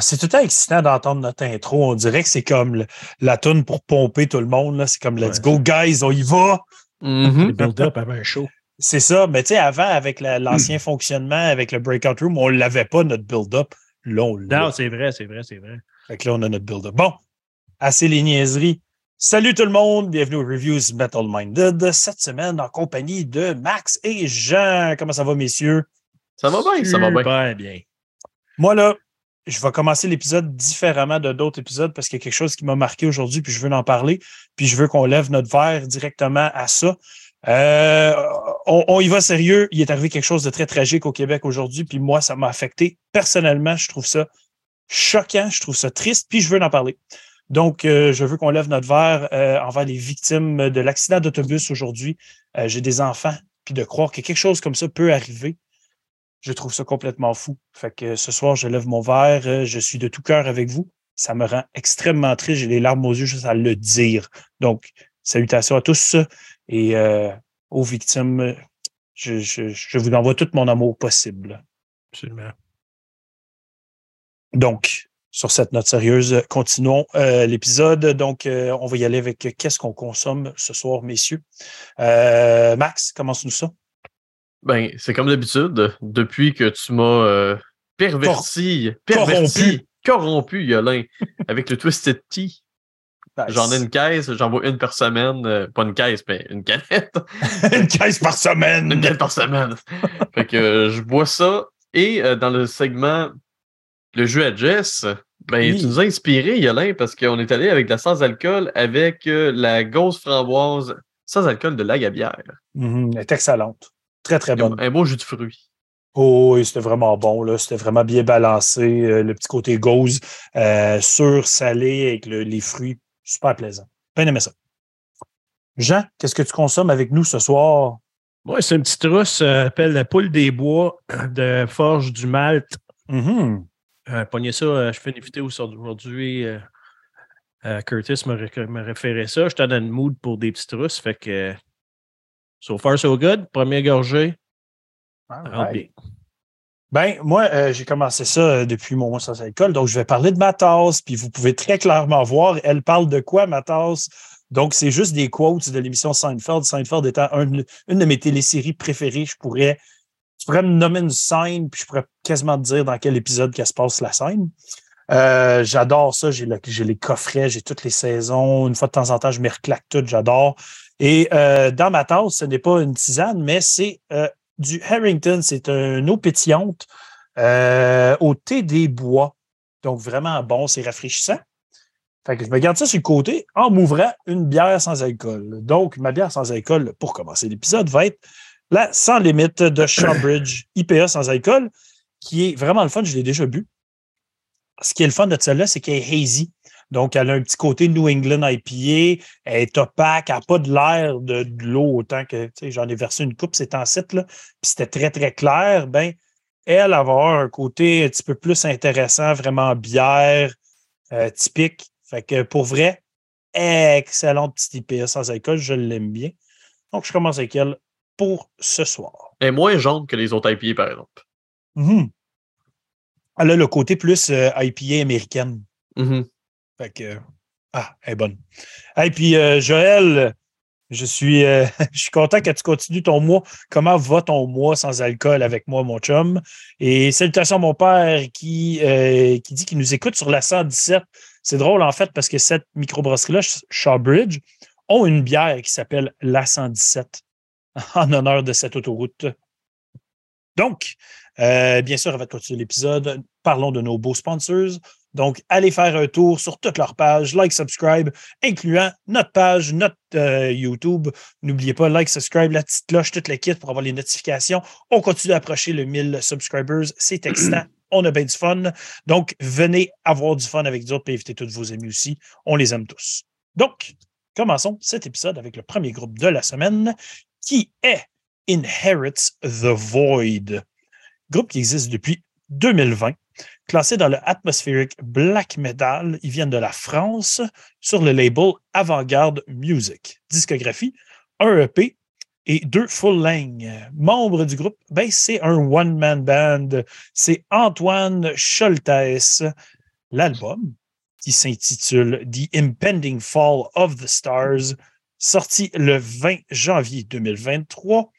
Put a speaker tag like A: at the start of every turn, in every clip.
A: C'est tout le temps excitant d'entendre notre intro. On dirait que c'est comme le- la tune pour pomper tout le monde. là. C'est comme Let's
B: Ouais.
A: go, guys, on y va.
C: Le build-up avant un show.
A: C'est ça. Mais tu sais, avant, avec la- l'ancien fonctionnement, avec le breakout room, on ne l'avait pas, notre build-up. Là, on l'a.
C: Non, c'est vrai, c'est vrai, c'est vrai.
A: Fait que là, on a notre build-up. Bon, assez les niaiseries. Salut tout le monde, bienvenue aux Reviews Metal Minded. Cette semaine, en compagnie de Max et Jean. Comment ça va, messieurs?
B: Ça va bien, ça va bien.
C: Bien.
A: Moi, là, je vais commencer l'épisode différemment de d'autres épisodes parce qu'il y a quelque chose qui m'a marqué aujourd'hui, puis je veux en parler, puis je veux qu'on lève notre verre directement à ça. Euh, on, y va sérieux. Il est arrivé quelque chose de très tragique au Québec aujourd'hui, puis moi, ça m'a affecté. Personnellement, je trouve ça choquant, je trouve ça triste, puis je veux en parler. Donc, euh, je veux qu'on lève notre verre euh, envers les victimes de l'accident d'autobus aujourd'hui. J'ai des enfants, puis de croire que quelque chose comme ça peut arriver, je trouve ça complètement fou. Fait que ce soir, je lève mon verre, euh, je suis de tout cœur avec vous. Ça me rend extrêmement triste, j'ai les larmes aux yeux juste à le dire. Donc, salutations à tous et euh, aux victimes. Je, je, je vous envoie tout mon amour possible.
C: Absolument.
A: Donc, sur cette note sérieuse, continuons euh, l'épisode. Donc, euh, on va y aller avec euh, qu'est-ce qu'on consomme ce soir, messieurs? Euh, Max, commence-nous ça.
B: Ben, c'est comme d'habitude, depuis que tu m'as euh, perverti,
A: Cor-
B: perverti, corrompu, Yolin, avec le Twisted Tea. J'en ai une caisse, j'en vois une par semaine. euh, pas une caisse, mais une canette.
A: une caisse par
B: Une
A: semaine.
B: canette par semaine. fait que euh, je bois ça. Et euh, dans le segment Le jeu à Jess, ben,
A: Oui.
B: tu nous as inspiré, Yolin, parce qu'on est allé avec de la sans-alcool avec la gauze framboise sans alcool de la gabière.
A: Mhm, elle est excellente. Très, très bonne.
B: Un beau jus de fruits.
A: Oh, oui, c'était vraiment bon. là. C'était vraiment bien balancé. euh, le petit côté gauze, euh, sûr, salé, avec le- les fruits. Super plaisant. Bien aimé ça. Jean, qu'est-ce que tu consommes avec nous ce soir?
C: Moi, c'est une petite rousse, euh, appelle la poule des bois de Forge du Malte.
A: Mhm.
C: Euh, pognez ça, euh, je fais une vidéo sur aujourd'hui. euh, euh, Curtis m'a référé ça. J'étais dans le mood pour des petites rousses. Fait que, euh, so far, so good. Première gorgée, rentre bien.
A: Ben, moi, euh, j'ai commencé ça euh, depuis mon mois sans alcool, donc je vais parler de ma tasse, puis vous pouvez très clairement voir, elle parle de quoi, ma tasse? Donc, c'est juste des quotes de l'émission Seinfeld. Seinfeld étant un- une de mes téléséries préférées, je pourrais, tu pourrais me nommer une scène, puis je pourrais quasiment te dire dans quel épisode qu'elle se passe la scène. Euh, j'adore ça, j'ai le- j'ai les coffrets, j'ai toutes les saisons. Une fois de temps en temps, je me reclaque toutes, j'adore. Et euh, dans ma tasse, ce n'est pas une tisane, mais c'est euh, du Harrington. C'est une eau pétillante euh, au thé des bois. Donc, vraiment bon, c'est rafraîchissant. Fait que je me garde ça sur le côté en m'ouvrant une bière sans alcool. Donc, ma bière sans alcool, pour commencer l'épisode, va être la Sans Limite de Shawbridge IPA sans alcool, qui est vraiment le fun. Je l'ai déjà bu. Ce qui est le fun de celle-là, c'est qu'elle est hazy. Donc, elle a un petit côté New England IPA. Elle est opaque. Elle n'a pas de l'air de, de l'eau autant que, j'en ai versé une coupe, c'est en site, là. Puis c'était très, très clair. Ben, elle, elle va avoir un côté un petit peu plus intéressant, vraiment bière, euh, typique. Fait que pour vrai, excellente petite IPA sans alcool, je l'aime bien. Donc, je commence avec elle pour ce soir.
B: Elle est moins jaune que les autres IPA, par exemple.
A: Mhm. Elle a le côté plus euh, IPA américaine.
B: Mhm.
A: Fait que, ah, elle est bonne. Et puis, euh, Joël, je suis, euh, je suis content que tu continues ton mois. Comment va ton mois sans alcool avec moi, mon chum? Et salutations à mon père qui, euh, qui dit qu'il nous écoute sur la 117. C'est drôle, en fait, parce que cette microbrasserie-là, Shawbridge, ont une bière qui s'appelle la 117 en honneur de cette autoroute. Donc, bien sûr, avant de continuer l'épisode, parlons de nos beaux sponsors. Donc, allez faire un tour sur toutes leurs pages, like, subscribe, incluant notre page, notre euh, YouTube. N'oubliez pas, like, subscribe, la petite cloche, toute l'équipe pour avoir les notifications. On continue d'approcher le 1000 subscribers. C'est excitant. On a bien du fun. Donc, venez avoir du fun avec d'autres et invitez tous vos amis aussi. On les aime tous. Donc, commençons cet épisode avec le premier groupe de la semaine qui est Inherits the Void. Groupe qui existe depuis 2020 classé dans le Atmospheric Black Metal. Ils viennent de la France sur le label Avant-Garde Music. Discographie, un EP, et deux full length. Membre du groupe, ben, c'est un one-man band. C'est Antoine Scholtes. L'album, qui s'intitule The Impending Fall of the Stars, sorti le 20 janvier 2023.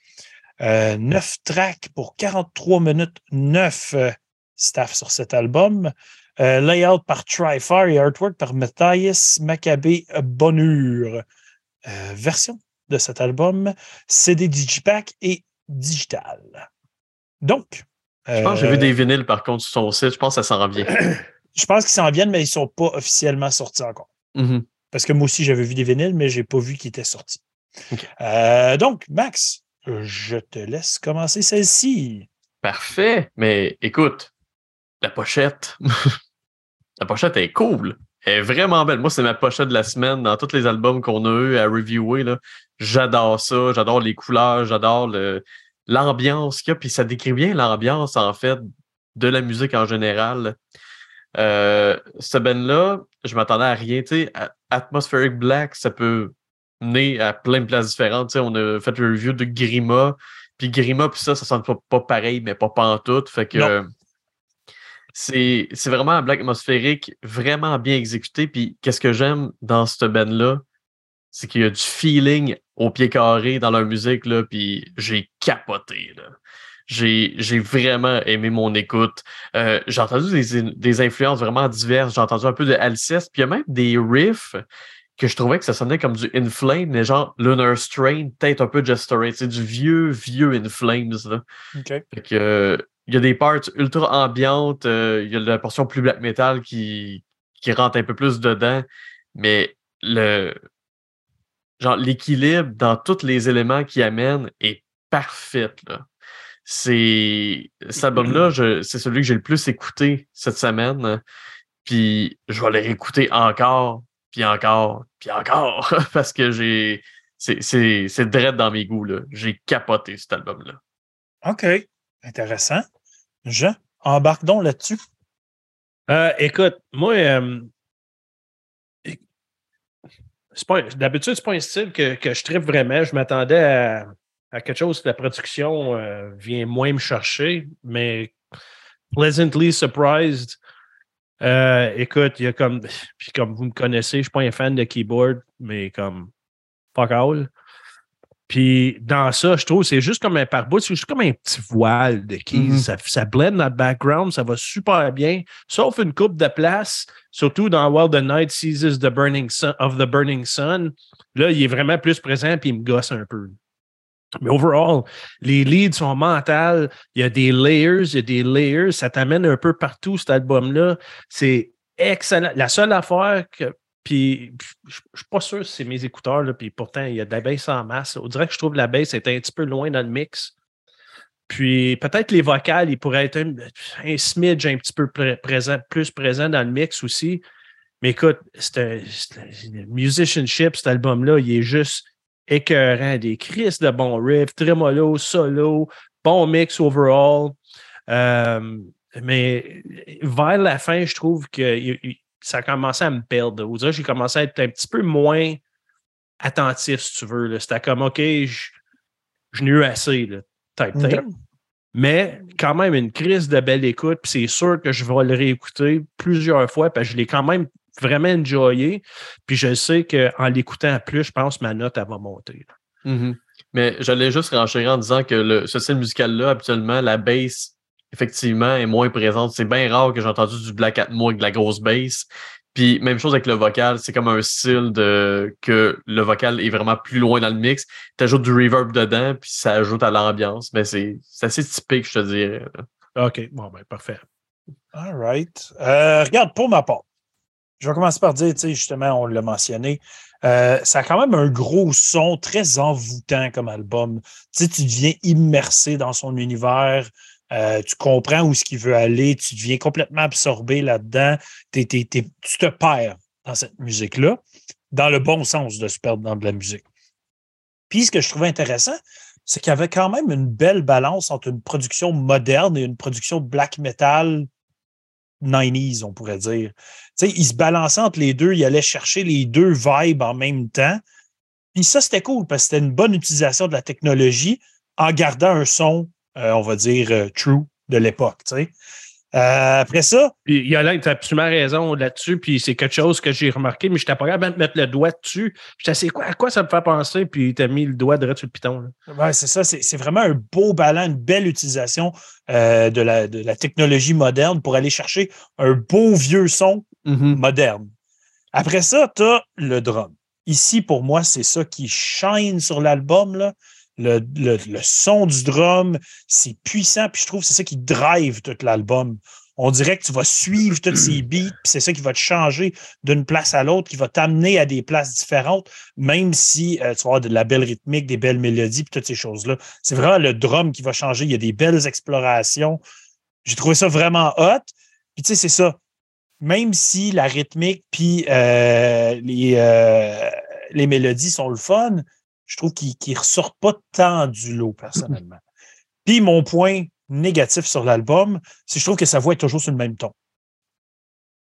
A: Euh, neuf tracks pour 43 minutes, neuf euh, staff sur cet album. Euh, layout par Trifar et artwork par Matthias Maccabé Bonheur. version de cet album, CD Digipack et digital. Donc.
B: Je pense que j'ai vu des vinyles par contre sur son site. Je pense que ça s'en revient.
A: je pense qu'ils s'en viennent, mais ils ne sont pas officiellement sortis encore.
B: Mm-hmm.
A: Parce que moi aussi, j'avais vu des vinyles, mais je n'ai pas vu qu'ils étaient sortis. donc, Max, je te laisse commencer celle-ci.
B: Parfait. Mais écoute, la pochette. la pochette est cool. Elle est vraiment belle. Moi, c'est ma pochette de la semaine dans tous les albums qu'on a eu à reviewer. J'adore ça. J'adore les couleurs. J'adore l'ambiance qu'il y a. Puis ça décrit bien l'ambiance, en fait, de la musique en général. Euh, ce band-là, je m'attendais à rien. Tu sais, Atmospheric Black, ça peut né à plein de places différentes. on a fait le review de Grima. Puis Grima, puis ça, ça sent pas, pareil, mais pas pantoute. Fait que c'est vraiment un black atmosphérique vraiment bien exécuté. Puis qu'est-ce que j'aime dans cette band-là, c'est qu'il y a du feeling au pied carré dans leur musique, là, puis j'ai capoté. J'ai vraiment aimé mon écoute. Euh, j'ai entendu des, des, influences vraiment diverses. J'ai entendu un peu de Alceste, puis il y a même des riffs que je trouvais que ça sonnait comme du In Flames, mais genre Lunar Strain, peut-être un peu Just. C'est du vieux, vieux In Flames. Là.
A: Fait
B: que, euh, il y a des parts ultra ambiantes, euh, il y a la portion plus black metal qui, qui rentre un peu plus dedans, mais le genre l'équilibre dans tous les éléments qui amènent est parfait. Là. C'est cet album-là, c'est celui que j'ai le plus écouté cette semaine. Puis je vais le réécouter encore puis encore, puis encore, parce que j'ai. C'est direct dans mes goûts. J'ai capoté cet album-là.
A: OK. Intéressant. Jean, embarque donc là-dessus.
C: Euh, écoute, moi, euh, d'habitude, c'est pas un style que, que je tripe vraiment. Je m'attendais à, quelque chose que la production euh, vient moins me chercher, mais pleasantly surprised. Euh, écoute, il y a comme. Puis comme vous me connaissez, je ne suis pas un fan de keyboard, mais comme fuck all. Puis dans ça, je trouve c'est juste comme un pare-bout, c'est juste comme un petit voile de keys. Mm-hmm. ça, ça blend dans le background, ça va super bien, sauf une coupe de place, surtout dans While the Night Seizes the Burning Sun, of the Burning Sun. Là, il est vraiment plus présent puis il me gosse un peu. Mais overall, les leads sont mentales. Il y a des layers, il y a des layers. Ça t'amène un peu partout, cet album-là. C'est excellent. La seule affaire que. Puis, je ne suis pas sûr si c'est mes écouteurs, là, puis pourtant, il y a de la baisse en masse. On dirait que je trouve que la baisse est un petit peu loin dans le mix. Puis, peut-être les vocales, ils pourraient être un, smidge un petit peu présent, plus présent dans le mix aussi. Mais écoute, c'est musicianship, cet album-là, il est juste écœurant, des crises de bons riffs, tremolo, solo, bon mix overall. Euh, mais vers la fin, je trouve que ça a commencé à me perdre. j'ai commencé à être un petit peu moins attentif, si tu veux. C'était comme, OK, je, n'ai eu assez, type Mais quand même, une crise de belle écoute, puis c'est sûr que je vais le réécouter plusieurs fois, parce que je l'ai quand même vraiment enjoyé. Puis je sais qu'en l'écoutant plus, je pense que ma note, elle va monter.
B: Mm-hmm. Mais j'allais juste renchérir en disant que le, ce style musical-là, habituellement, la bass, effectivement, est moins présente. C'est bien rare que j'ai entendu du Black Atmo avec de la grosse bass. Puis même chose avec le vocal, c'est comme un style de que le vocal est vraiment plus loin dans le mix. Tu ajoutes du reverb dedans, puis ça ajoute à l'ambiance. Mais c'est assez typique, je te dirais.
C: OK, bon, ben parfait.
A: All right. Euh, regarde, pour ma part, je vais commencer par dire, tu sais, justement, on l'a mentionné, euh, ça a quand même un gros son très envoûtant comme album. Tu sais, tu deviens immersé dans son univers. Euh, tu comprends où ce qu'il veut aller, tu deviens complètement absorbé là-dedans, tu te perds dans cette musique-là, dans le bon sens de se perdre dans de la musique. Puis ce que je trouvais intéressant, c'est qu'il y avait quand même une belle balance entre une production moderne et une production black metal 90s, on pourrait dire. Tu il se balançait entre les deux, il allait chercher les deux vibes en même temps. Puis ça, c'était cool parce que c'était une bonne utilisation de la technologie en gardant un son, on va dire, euh, true de l'époque. Euh, après ça.
C: Puis Yolande, tu as absolument raison là-dessus. Puis c'est quelque chose que j'ai remarqué, mais je n'étais pas capable de mettre le doigt dessus. Je sais quoi, à quoi ça me fait penser? Puis tu as mis le doigt direct sur le piton.
A: Oui, c'est ça. C'est vraiment un beau ballon, une belle utilisation euh, de, la, de, la, technologie moderne pour aller chercher un beau vieux son
C: mm-hmm.
A: moderne. Après ça, tu as le drum. Ici, pour moi, c'est ça qui shine sur l'album. Le, le, le, son du drum, c'est puissant, puis je trouve que c'est ça qui drive tout l'album. On dirait que tu vas suivre tous ces beats, puis c'est ça qui va te changer d'une place à l'autre, qui va t'amener à des places différentes, même si euh, tu vas avoir de la belle rythmique, des belles mélodies, puis toutes ces choses-là. C'est vraiment le drum qui va changer. Il y a des belles explorations. J'ai trouvé ça vraiment hot. Puis tu sais, c'est ça. Même si la rythmique puis euh, les, euh, les mélodies sont le fun, je trouve qu'ils ne ressortent pas tant du lot, personnellement. Puis mon point négatif sur l'album, c'est que je trouve que sa voix est toujours sur le même ton.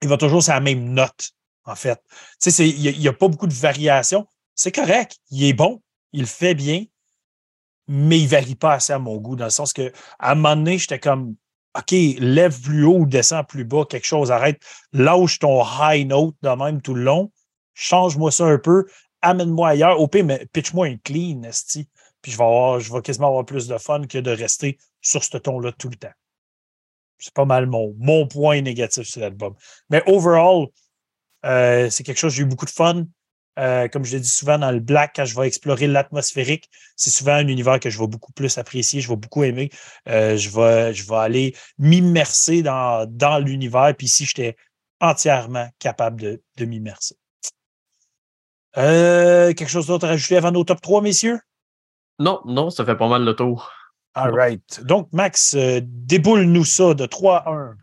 A: Il va toujours sur la même note, en fait. Tu sais, il n'y a, pas beaucoup de variations. C'est correct, il est bon, il fait bien, mais il ne varie pas assez à mon goût, dans le sens que à un moment donné, j'étais comme OK, lève plus haut ou descends plus bas, quelque chose, arrête, lâche ton high note de même tout le long, change-moi ça un peu, amène-moi ailleurs. Au pire, pitch-moi un clean, esti. Puis je vais, avoir, je vais quasiment avoir plus de fun que de rester sur ce ton-là tout le temps. C'est pas mal mon, mon point négatif sur l'album. Mais overall, euh, c'est quelque chose, j'ai eu beaucoup de fun. Euh, comme je l'ai dit souvent dans le Black, quand je vais explorer l'atmosphérique, c'est souvent un univers que je vais beaucoup plus apprécier, je vais beaucoup aimer. Euh, je, vais, je vais aller m'immerser dans, dans l'univers. Puis ici, j'étais entièrement capable de, de m'immerser. Euh, quelque chose d'autre à rajouter avant nos top 3, messieurs?
B: Non, non, ça fait pas mal le tour.
A: All right. Donc, Max, euh, déboule-nous ça de 3 à 1.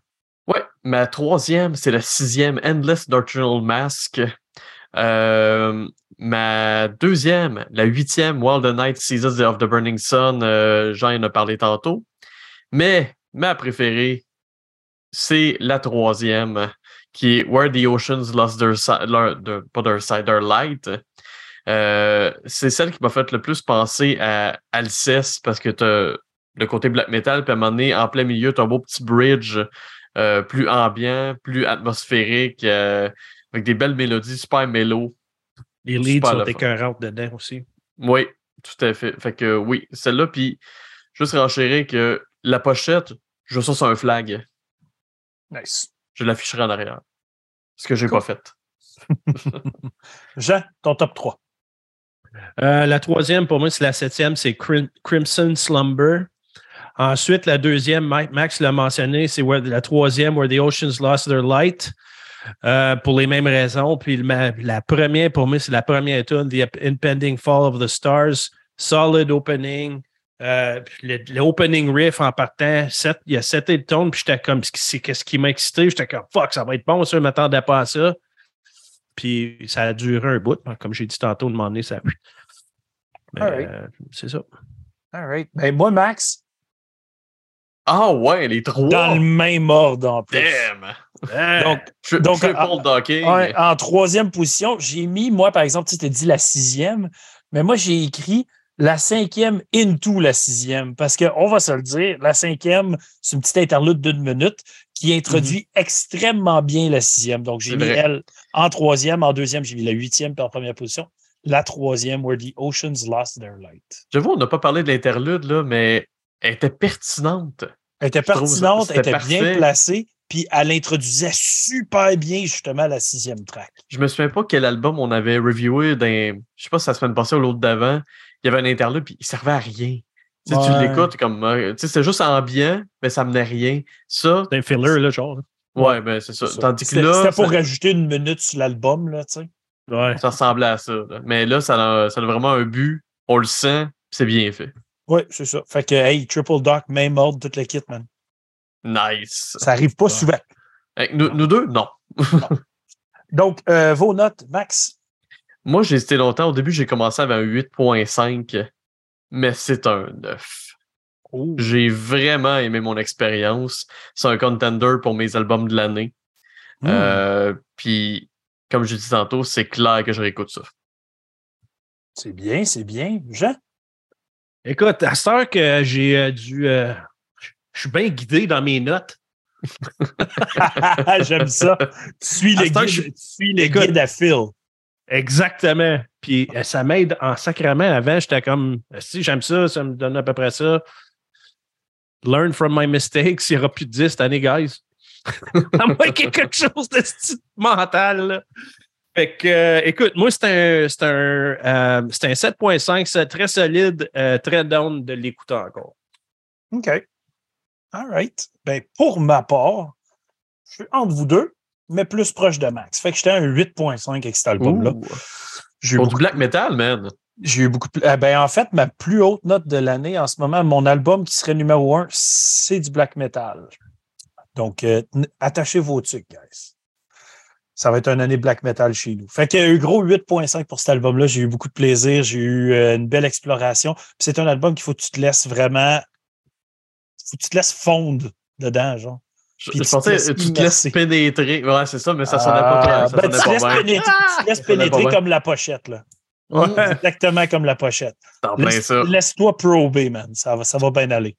B: Ouais, ma troisième, c'est la sixième Endless Doctrinal Mask. Euh, ma deuxième, la huitième, Wild the Night Seasons of the Burning Sun, euh, Jean en a parlé tantôt. Mais ma préférée, c'est la troisième, qui est Where the Oceans Lost Their Side, pas their side, their light. Euh, c'est celle qui m'a fait le plus penser à Alceste parce que tu as le côté black metal, puis à un moment donné, en plein milieu, tu as un beau petit bridge euh, plus ambiant, plus atmosphérique, euh, avec des belles mélodies, super mélo.
C: Les leads sont écœurantes dedans aussi.
B: Oui, tout à fait. Fait que oui, celle-là, puis juste renchérir que la pochette, je veux ça sur un flag.
A: Nice
B: je l'afficherai en arrière. Ce que je n'ai pas fait.
A: Jean, ton top 3.
C: Euh, la troisième, pour moi, c'est la septième, c'est Crimson Slumber. Ensuite, la deuxième, Max l'a mentionné, c'est la troisième, Where the Oceans Lost Their Light. Euh, pour les mêmes raisons. Puis la première, pour moi, c'est la première tune, The Impending Fall of the Stars. Solid opening. Euh, l'opening riff en partant, il y a 7 et tone, puis j'étais comme, qu'est-ce qui m'a excité? J'étais comme, fuck, ça va être bon, ça, je ne m'attendais pas à ça. Puis ça a duré un bout, comme j'ai dit tantôt, de moment ça euh, C'est ça.
A: All right. Ben, moi, Max?
B: Ah ouais, les trois.
A: Dans le même ordre en plus.
B: Damn!
A: Donc, donc en, en, troisième position, j'ai mis, moi, par exemple, tu t'es dit la sixième, mais moi, j'ai écrit la cinquième into la sixième. Parce qu'on va se le dire, la cinquième, c'est une petite interlude d'une minute qui introduit mm-hmm. extrêmement bien la sixième. Donc, j'ai mis elle en troisième. En deuxième, j'ai mis la huitième, en première position, la troisième, Where the Oceans Lost Their Light.
B: J'avoue, on n'a pas parlé de l'interlude, là, mais elle était pertinente.
A: Elle était pertinente, elle était bien placée, puis elle introduisait super bien justement la sixième track.
B: Je me souviens pas quel album on avait reviewé dans, je sais pas si ça se semaine passée ou l'autre d'avant, il y avait un interlude, puis il servait à rien. Tu l'écoutes comme. Euh, tu sais, c'est juste ambiant, mais ça menait rien. Ça.
C: C'est un filler, là, genre.
B: Ouais, ben c'est ça. Tandis que là.
A: C'était pour rajouter une minute sur l'album, là, tu sais.
B: Ouais. Ça ressemblait à ça. Mais là, ça a, ça a vraiment un but. On le sent, c'est bien fait.
A: Oui, c'est ça. Fait que, hey, Triple Doc, même mode, toute la kit, man.
B: Nice.
A: Ça arrive pas souvent.
B: nous, nous, deux, non.
A: Donc, euh, vos notes, Max?
B: Moi, j'ai hésité longtemps. Au début, j'ai commencé avec un 8.5, mais c'est un 9. J'ai vraiment aimé mon expérience. C'est un contender pour mes albums de l'année. Hmm. Euh, puis, comme je dis tantôt, c'est clair que je réécoute ça.
A: C'est bien, c'est bien. Jean?
C: Écoute, à cette heure que j'ai euh, dû. euh, je suis bien guidé dans mes notes.
A: J'aime ça. Tu suis les
C: je-
A: tu suis les
C: Écoute.
A: guides à Phil.
C: Exactement. Puis euh, ça m'aide en sacrement. Avant, j'étais comme si j'aime ça, ça me donne à peu près ça. Learn from my mistakes. Il n'y aura plus de 10 cette année, guys. à moins qu'il quelque chose de mental. Fait que, euh, écoute, moi, c'est un, un, euh, un 7.5, c'est très solide, très down de l'écouter encore.
A: OK. All right. Ben, pour ma part, je suis entre vous deux, mais plus proche de Max. Fait que j'étais un 8.5 avec cet album-là.
B: Ouh.
A: J'ai eu
B: Pour
A: beaucoup
B: du black metal, man.
A: J'ai eu beaucoup de. eh ben, en fait, ma plus haute note de l'année en ce moment, mon album qui serait numéro un, c'est du black metal. Donc, euh, attachez vos trucs, guys. Ça va être une année black metal chez nous. Fait qu'il y a eu gros 8.5 pour cet album-là. J'ai eu beaucoup de plaisir. J'ai eu euh, une belle exploration. Puis c'est un album qu'il faut que tu te laisses vraiment. faut que tu te laisses fondre dedans, genre.
B: Je, pensais
A: laisses
B: tu te laisses pénétrer. Ouais, c'est ça, mais ça sonnait
A: Ah,
B: pas, ça
A: ben, tu laisses
B: pas bien.
A: pénétrer, tu te laisses pénétrer
B: bien.
A: comme la pochette, là. Exactement comme la pochette. Laisse-. Laisse-toi prober, man. Ça va, ça va bien aller.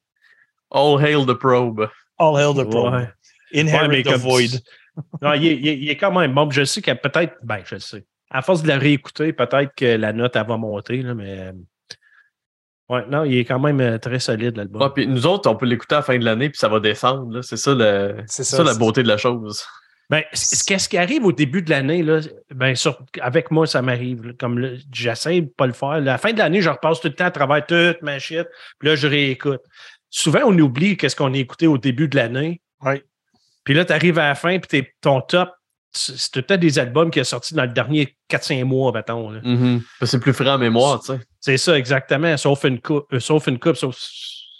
B: All hail the probe.
A: All hail the probe.
C: Ouais.
A: Inherit
C: Ouais, mais
A: the void.
C: Non, il est, il est- il est quand même bon. Je sais a peut-être. Ben, je le sais. À force de la réécouter, peut-être que la note, elle va monter, là, mais. Ouais, non, il est quand même euh, très solide, l'album.
B: Ouais, puis nous autres, on peut l'écouter à la fin de l'année, puis ça va descendre. là. C'est ça, le-
A: C'est
B: c'est
A: ça,
B: ça la beauté de la chose.
C: Ben, qu'est-ce qui arrive au début de l'année, là, ben, sur- avec moi, ça m'arrive. Comme j'essaie de pas le faire. À la fin de l'année, je repasse tout le temps à travers toute ma shit, puis là, je réécoute. Souvent, on oublie qu'est-ce qu'on a écouté au début de l'année.
A: Oui.
C: Puis là, tu arrives à la fin, puis t'es- ton top, c'est c'est tout le temps des albums qui sont sortis dans le dernier 4-5 mois, mettons. là.
B: Mhm. Parce que C'est plus frais en mémoire, tu sais.
C: C'est ça, exactement. Sauf une coupe. euh, sauf une coupe. Sauf,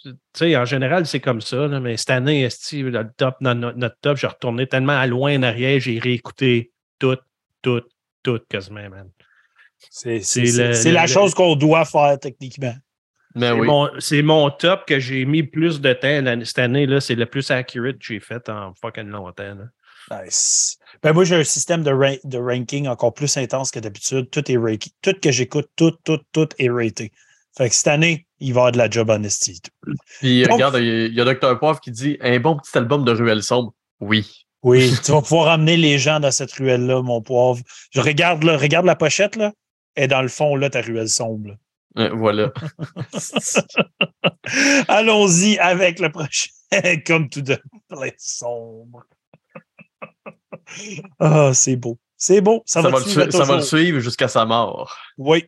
C: tu sais, en général, c'est comme ça. là, mais cette année, le top, dans no- notre top, j'ai retourné tellement à loin en arrière, j'ai réécouté tout, tout, tout quasiment, man.
A: C'est la
C: le-
A: chose qu'on doit faire techniquement.
B: Mais
C: C'est
B: oui.
C: mon, c'est mon top que j'ai mis plus de temps cette année-là. C'est le plus accurate que j'ai fait en fucking longtemps. là.
A: Nice. Ben moi, j'ai un système de, ra- de ranking encore plus intense que d'habitude. Tout est ranké. Tout que j'écoute, tout, tout, tout est raté. Fait que cette année, il va y avoir de la job honesty.
B: Puis
A: Donc-
B: regarde, il y a- Dr. Poivre qui dit un bon petit album de Ruelle Sombre. Oui.
A: Oui, tu vas pouvoir emmener les gens dans cette ruelle-là, mon pauvre. Je regarde, là, regarde la pochette, là. Et dans le fond, là, ta ruelle sombre.
B: Euh, voilà.
A: Allons-y avec le prochain. Comme tout de sombre. Ah, c'est beau. C'est beau. Ça,
B: Ça,
A: va,
B: le,
A: suivre
B: su- ça va le
A: toujours.
B: suivre jusqu'à sa mort.
A: Oui.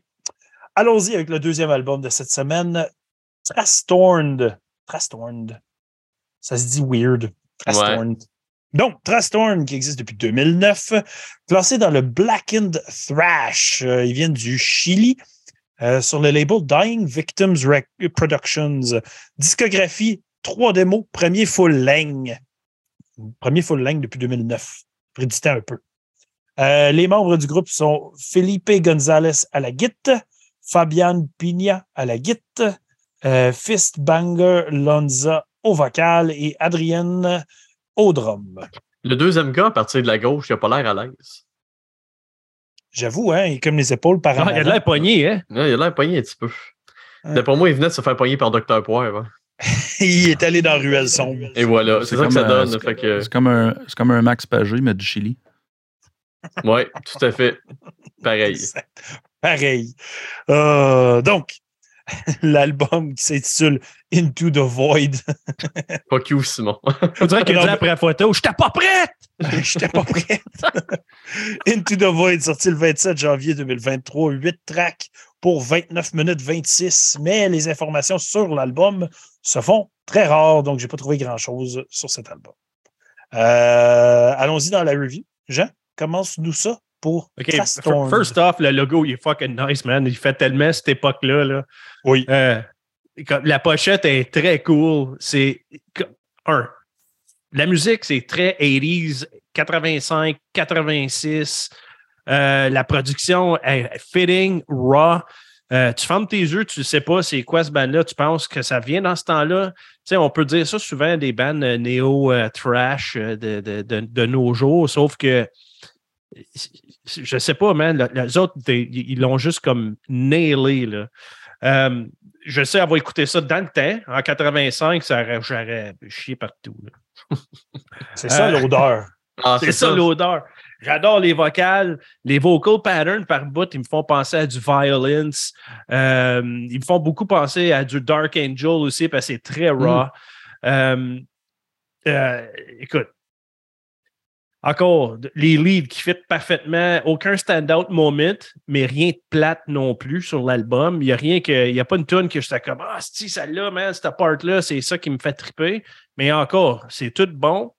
A: Allons-y avec le deuxième album de cette semaine. Trastorned. Trastorned. Ça se dit weird. Trastorned. Donc, Trastorned, qui existe depuis 2009, classé dans le Blackened Thrash. Euh, ils viennent du Chili, euh, sur le label Dying Victims Rec- Productions. Discographie, trois démos, premier full length. Premier full length depuis 2009. Temps un peu. Euh, les membres du groupe sont Felipe Gonzalez à la guitare, Fabian Pina à la guitare, euh, Fist Banger Lonza au vocal et Adrienne au drum.
B: Le deuxième gars, à partir de la gauche, il a pas l'air à l'aise.
A: J'avoue, hein, il est comme les épaules par
C: Ah, il a l'air pogné, hein?
B: Ouais, il a l'air pogné un petit peu. Pour moi, il venait de se faire pogner par Dr. Poivre. hein.
A: il est allé dans Ruelle Sombre.
B: Et voilà, c'est ça que
D: comme,
B: ça donne.
D: c'est-
B: que,
D: comme, un- c'est comme un Max Pagé, mais du Chili.
B: ouais, tout à fait. Pareil.
A: Pareil. Euh, donc, l'album qui s'intitule Into the Void.
B: Fuck you, Simon.
C: On dirait qu'il a dit
A: mais-
C: après la photo, j'étais pas prête!
A: J'étais pas prêt. Into the Void, sorti le 27 janvier 2023, 8 tracks pour 29 minutes 26. Mais les informations sur l'album se font très rares, donc j'ai pas trouvé grand-chose sur cet album. Euh, Allons-y dans la review. Jean, commence-nous ça pour
C: OK,
A: Trastorn.
C: fir- first off, le logo, il est fucking nice, man. Il fait tellement cette époque-là. Là.
A: Oui.
C: Euh, la pochette est très cool. C'est. Un. La musique, c'est très 80s, 85, 86. Euh, la production est fitting, raw. Euh, tu fermes tes yeux, tu ne sais pas c'est quoi ce band-là, tu penses que ça vient dans ce temps-là? Tu sais, on peut dire ça souvent des bands euh, néo-trash de, de, de- de nos jours, sauf que je sais pas, man. le- Les autres, ils l'ont juste comme nailé. Là. Euh, je sais avoir écouté ça dans le temps. En 85, ça aurait- j'aurais chié partout.
A: C'est ça
C: Euh,
A: l'odeur.
B: Ah,
C: C'est ça, l'odeur. J'adore les vocales. Les vocal patterns par bout, ils me font penser à du violence. Euh, ils me font beaucoup penser à du Dark Angel aussi parce que c'est très raw. Euh, euh, écoute, encore, les leads qui fit parfaitement, aucun stand-out moment, mais rien de plate non plus sur l'album. Il n'y a rien que. Il n'y a pas une tune que j'étais comme Ah, si, celle-là, man, cette part-là, c'est ça qui me fait triper. Mais encore, c'est tout bon.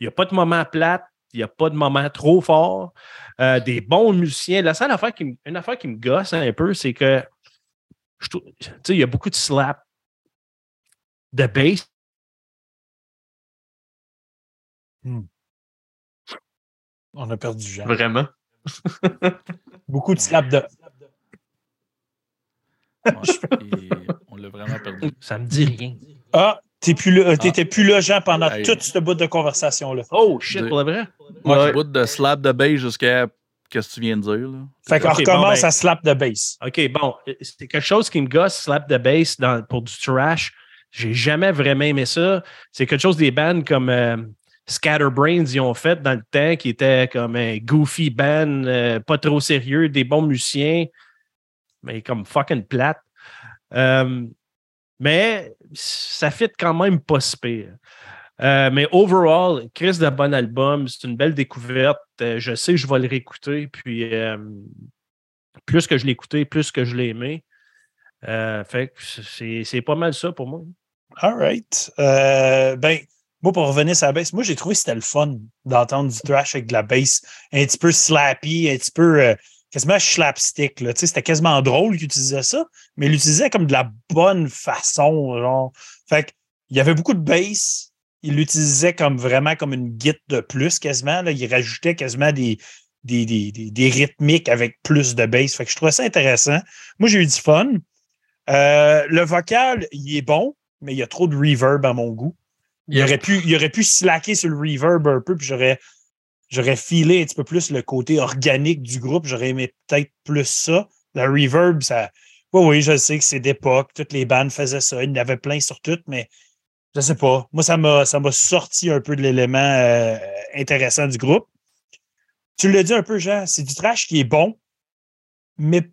C: Il n'y a pas de moment plate. Il n'y a pas de moment trop fort. Euh, des bons musiciens. La seule affaire qui, me- une affaire qui me gosse un peu, c'est que il y a beaucoup de slap de bass.
A: On a perdu Jean.
B: Vraiment?
A: Beaucoup de slap de.
D: Ouais, on l'a vraiment perdu.
C: Ça me dit rien.
A: Ah, t'es plus euh, t'étais plus là, Jean, pendant toute cette bout de conversation-là.
C: Oh shit,
D: De-
C: pour le vrai?
D: Moi,
B: Ouais.
D: bout de slap de base jusqu'à qu'est-ce que tu viens de dire. Là.
A: Fait qu'on recommence
C: bon, ben-
A: à slap de bass.
C: OK, bon, euh, c'est quelque chose qui me gosse, slap de bass dans, pour du trash. J'ai jamais vraiment aimé ça. C'est quelque chose des bands comme euh, Scatterbrains, ils ont fait dans le temps, qui était comme un goofy band, euh, pas trop sérieux, des bons musiciens, mais comme fucking plate. Euh, mais ça fit quand même pas si pire. Euh, mais overall, Chris de bon album, c'est une belle découverte. Euh, je sais que je vais le réécouter. Puis euh, plus que je l'ai écouté, plus que je l'ai aimé. Euh, fait que c'est pas mal ça pour moi.
A: All right. Ben, moi, pour revenir sur la bass, moi, j'ai trouvé que c'était le fun d'entendre du thrash avec de la bass un petit peu slappy, un petit peu quasiment slapstick. Là. C'était quasiment drôle qu'il utilisait ça, mais il l'utilisait comme de la bonne façon. Genre. Fait que, il y avait beaucoup de bass. Il l'utilisait comme vraiment comme une guide de plus quasiment. Là. Il rajoutait quasiment des, des, des, des, rythmiques avec plus de bass. Fait que je trouvais ça intéressant. Moi, j'ai eu du fun. Euh, le vocal, il est bon, mais il y a trop de reverb à mon goût. Il aurait pu, il aurait pu slacker sur le reverb un peu, puis j'aurais, j'aurais filé un petit peu plus le côté organique du groupe. J'aurais aimé peut-être plus ça. La reverb, ça. Oui, oui, je sais que c'est d'époque. Toutes les bandes faisaient ça. Il y en avait plein sur toutes, mais je sais pas. Moi, ça m'a, ça m'a sorti un peu de l'élément euh, intéressant du groupe. Tu l'as dit un peu, Jean, c'est du trash qui est bon, mais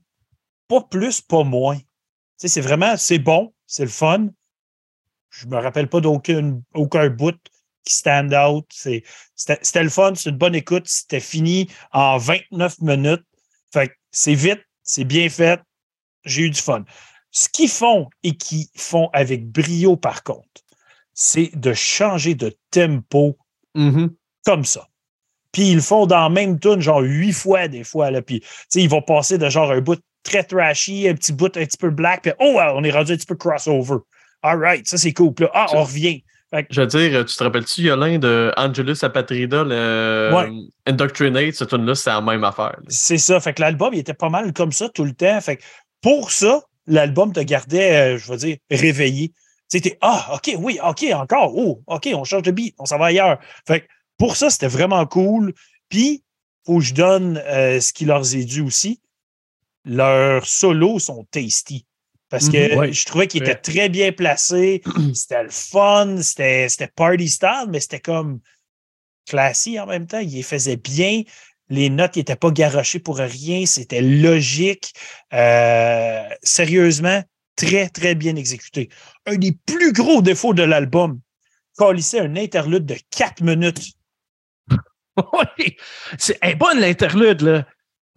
A: pas plus, pas moins. Tu sais, c'est vraiment, c'est bon, c'est le fun. Je me rappelle pas d'aucun aucun bout qui stand out. C'était le fun, c'est une bonne écoute. C'était fini en 29 minutes. Fait c'est vite, c'est bien fait. J'ai eu du fun. Ce qu'ils font et qu'ils font avec brio, par contre, c'est de changer de tempo
B: Mhm.
A: comme ça. Puis ils le font dans la même tune, genre huit fois des fois. Là. Puis ils vont passer de genre un bout très trashy, un petit bout un petit peu black, puis oh, on est rendu un petit peu crossover. All right, ça c'est cool. Puis là, ah, on revient.
B: Je veux dire, tu te rappelles-tu, Yolin, de Angelus Apatrida, le
A: Ouais.
B: Indoctrinate, cette tune-là, c'est la même affaire.
A: C'est ça. Fait que l'album, il était pas mal comme ça tout le temps. Fait que pour ça, l'album te gardait, euh, je veux dire, réveillé. T'es, ah, OK, oui, OK, encore. Oh, OK, on change de beat, on s'en va ailleurs. Fait que pour ça, c'était vraiment cool. Puis, faut que je donne euh, ce qui leur est dû aussi. Leurs solos sont tasty. Parce que
C: Mhm, ouais.
A: je trouvais qu'ils
C: Ouais.
A: étaient très bien placés. C'était le fun, c'était party style, mais c'était comme classique en même temps. Ils les faisaient bien. Les notes n'étaient pas garochées pour rien. C'était logique. Euh, sérieusement, très, très bien exécuté. Un des plus gros défauts de l'album, calissait un interlude de 4 minutes.
C: Oui, c'est est bonne l'interlude, là.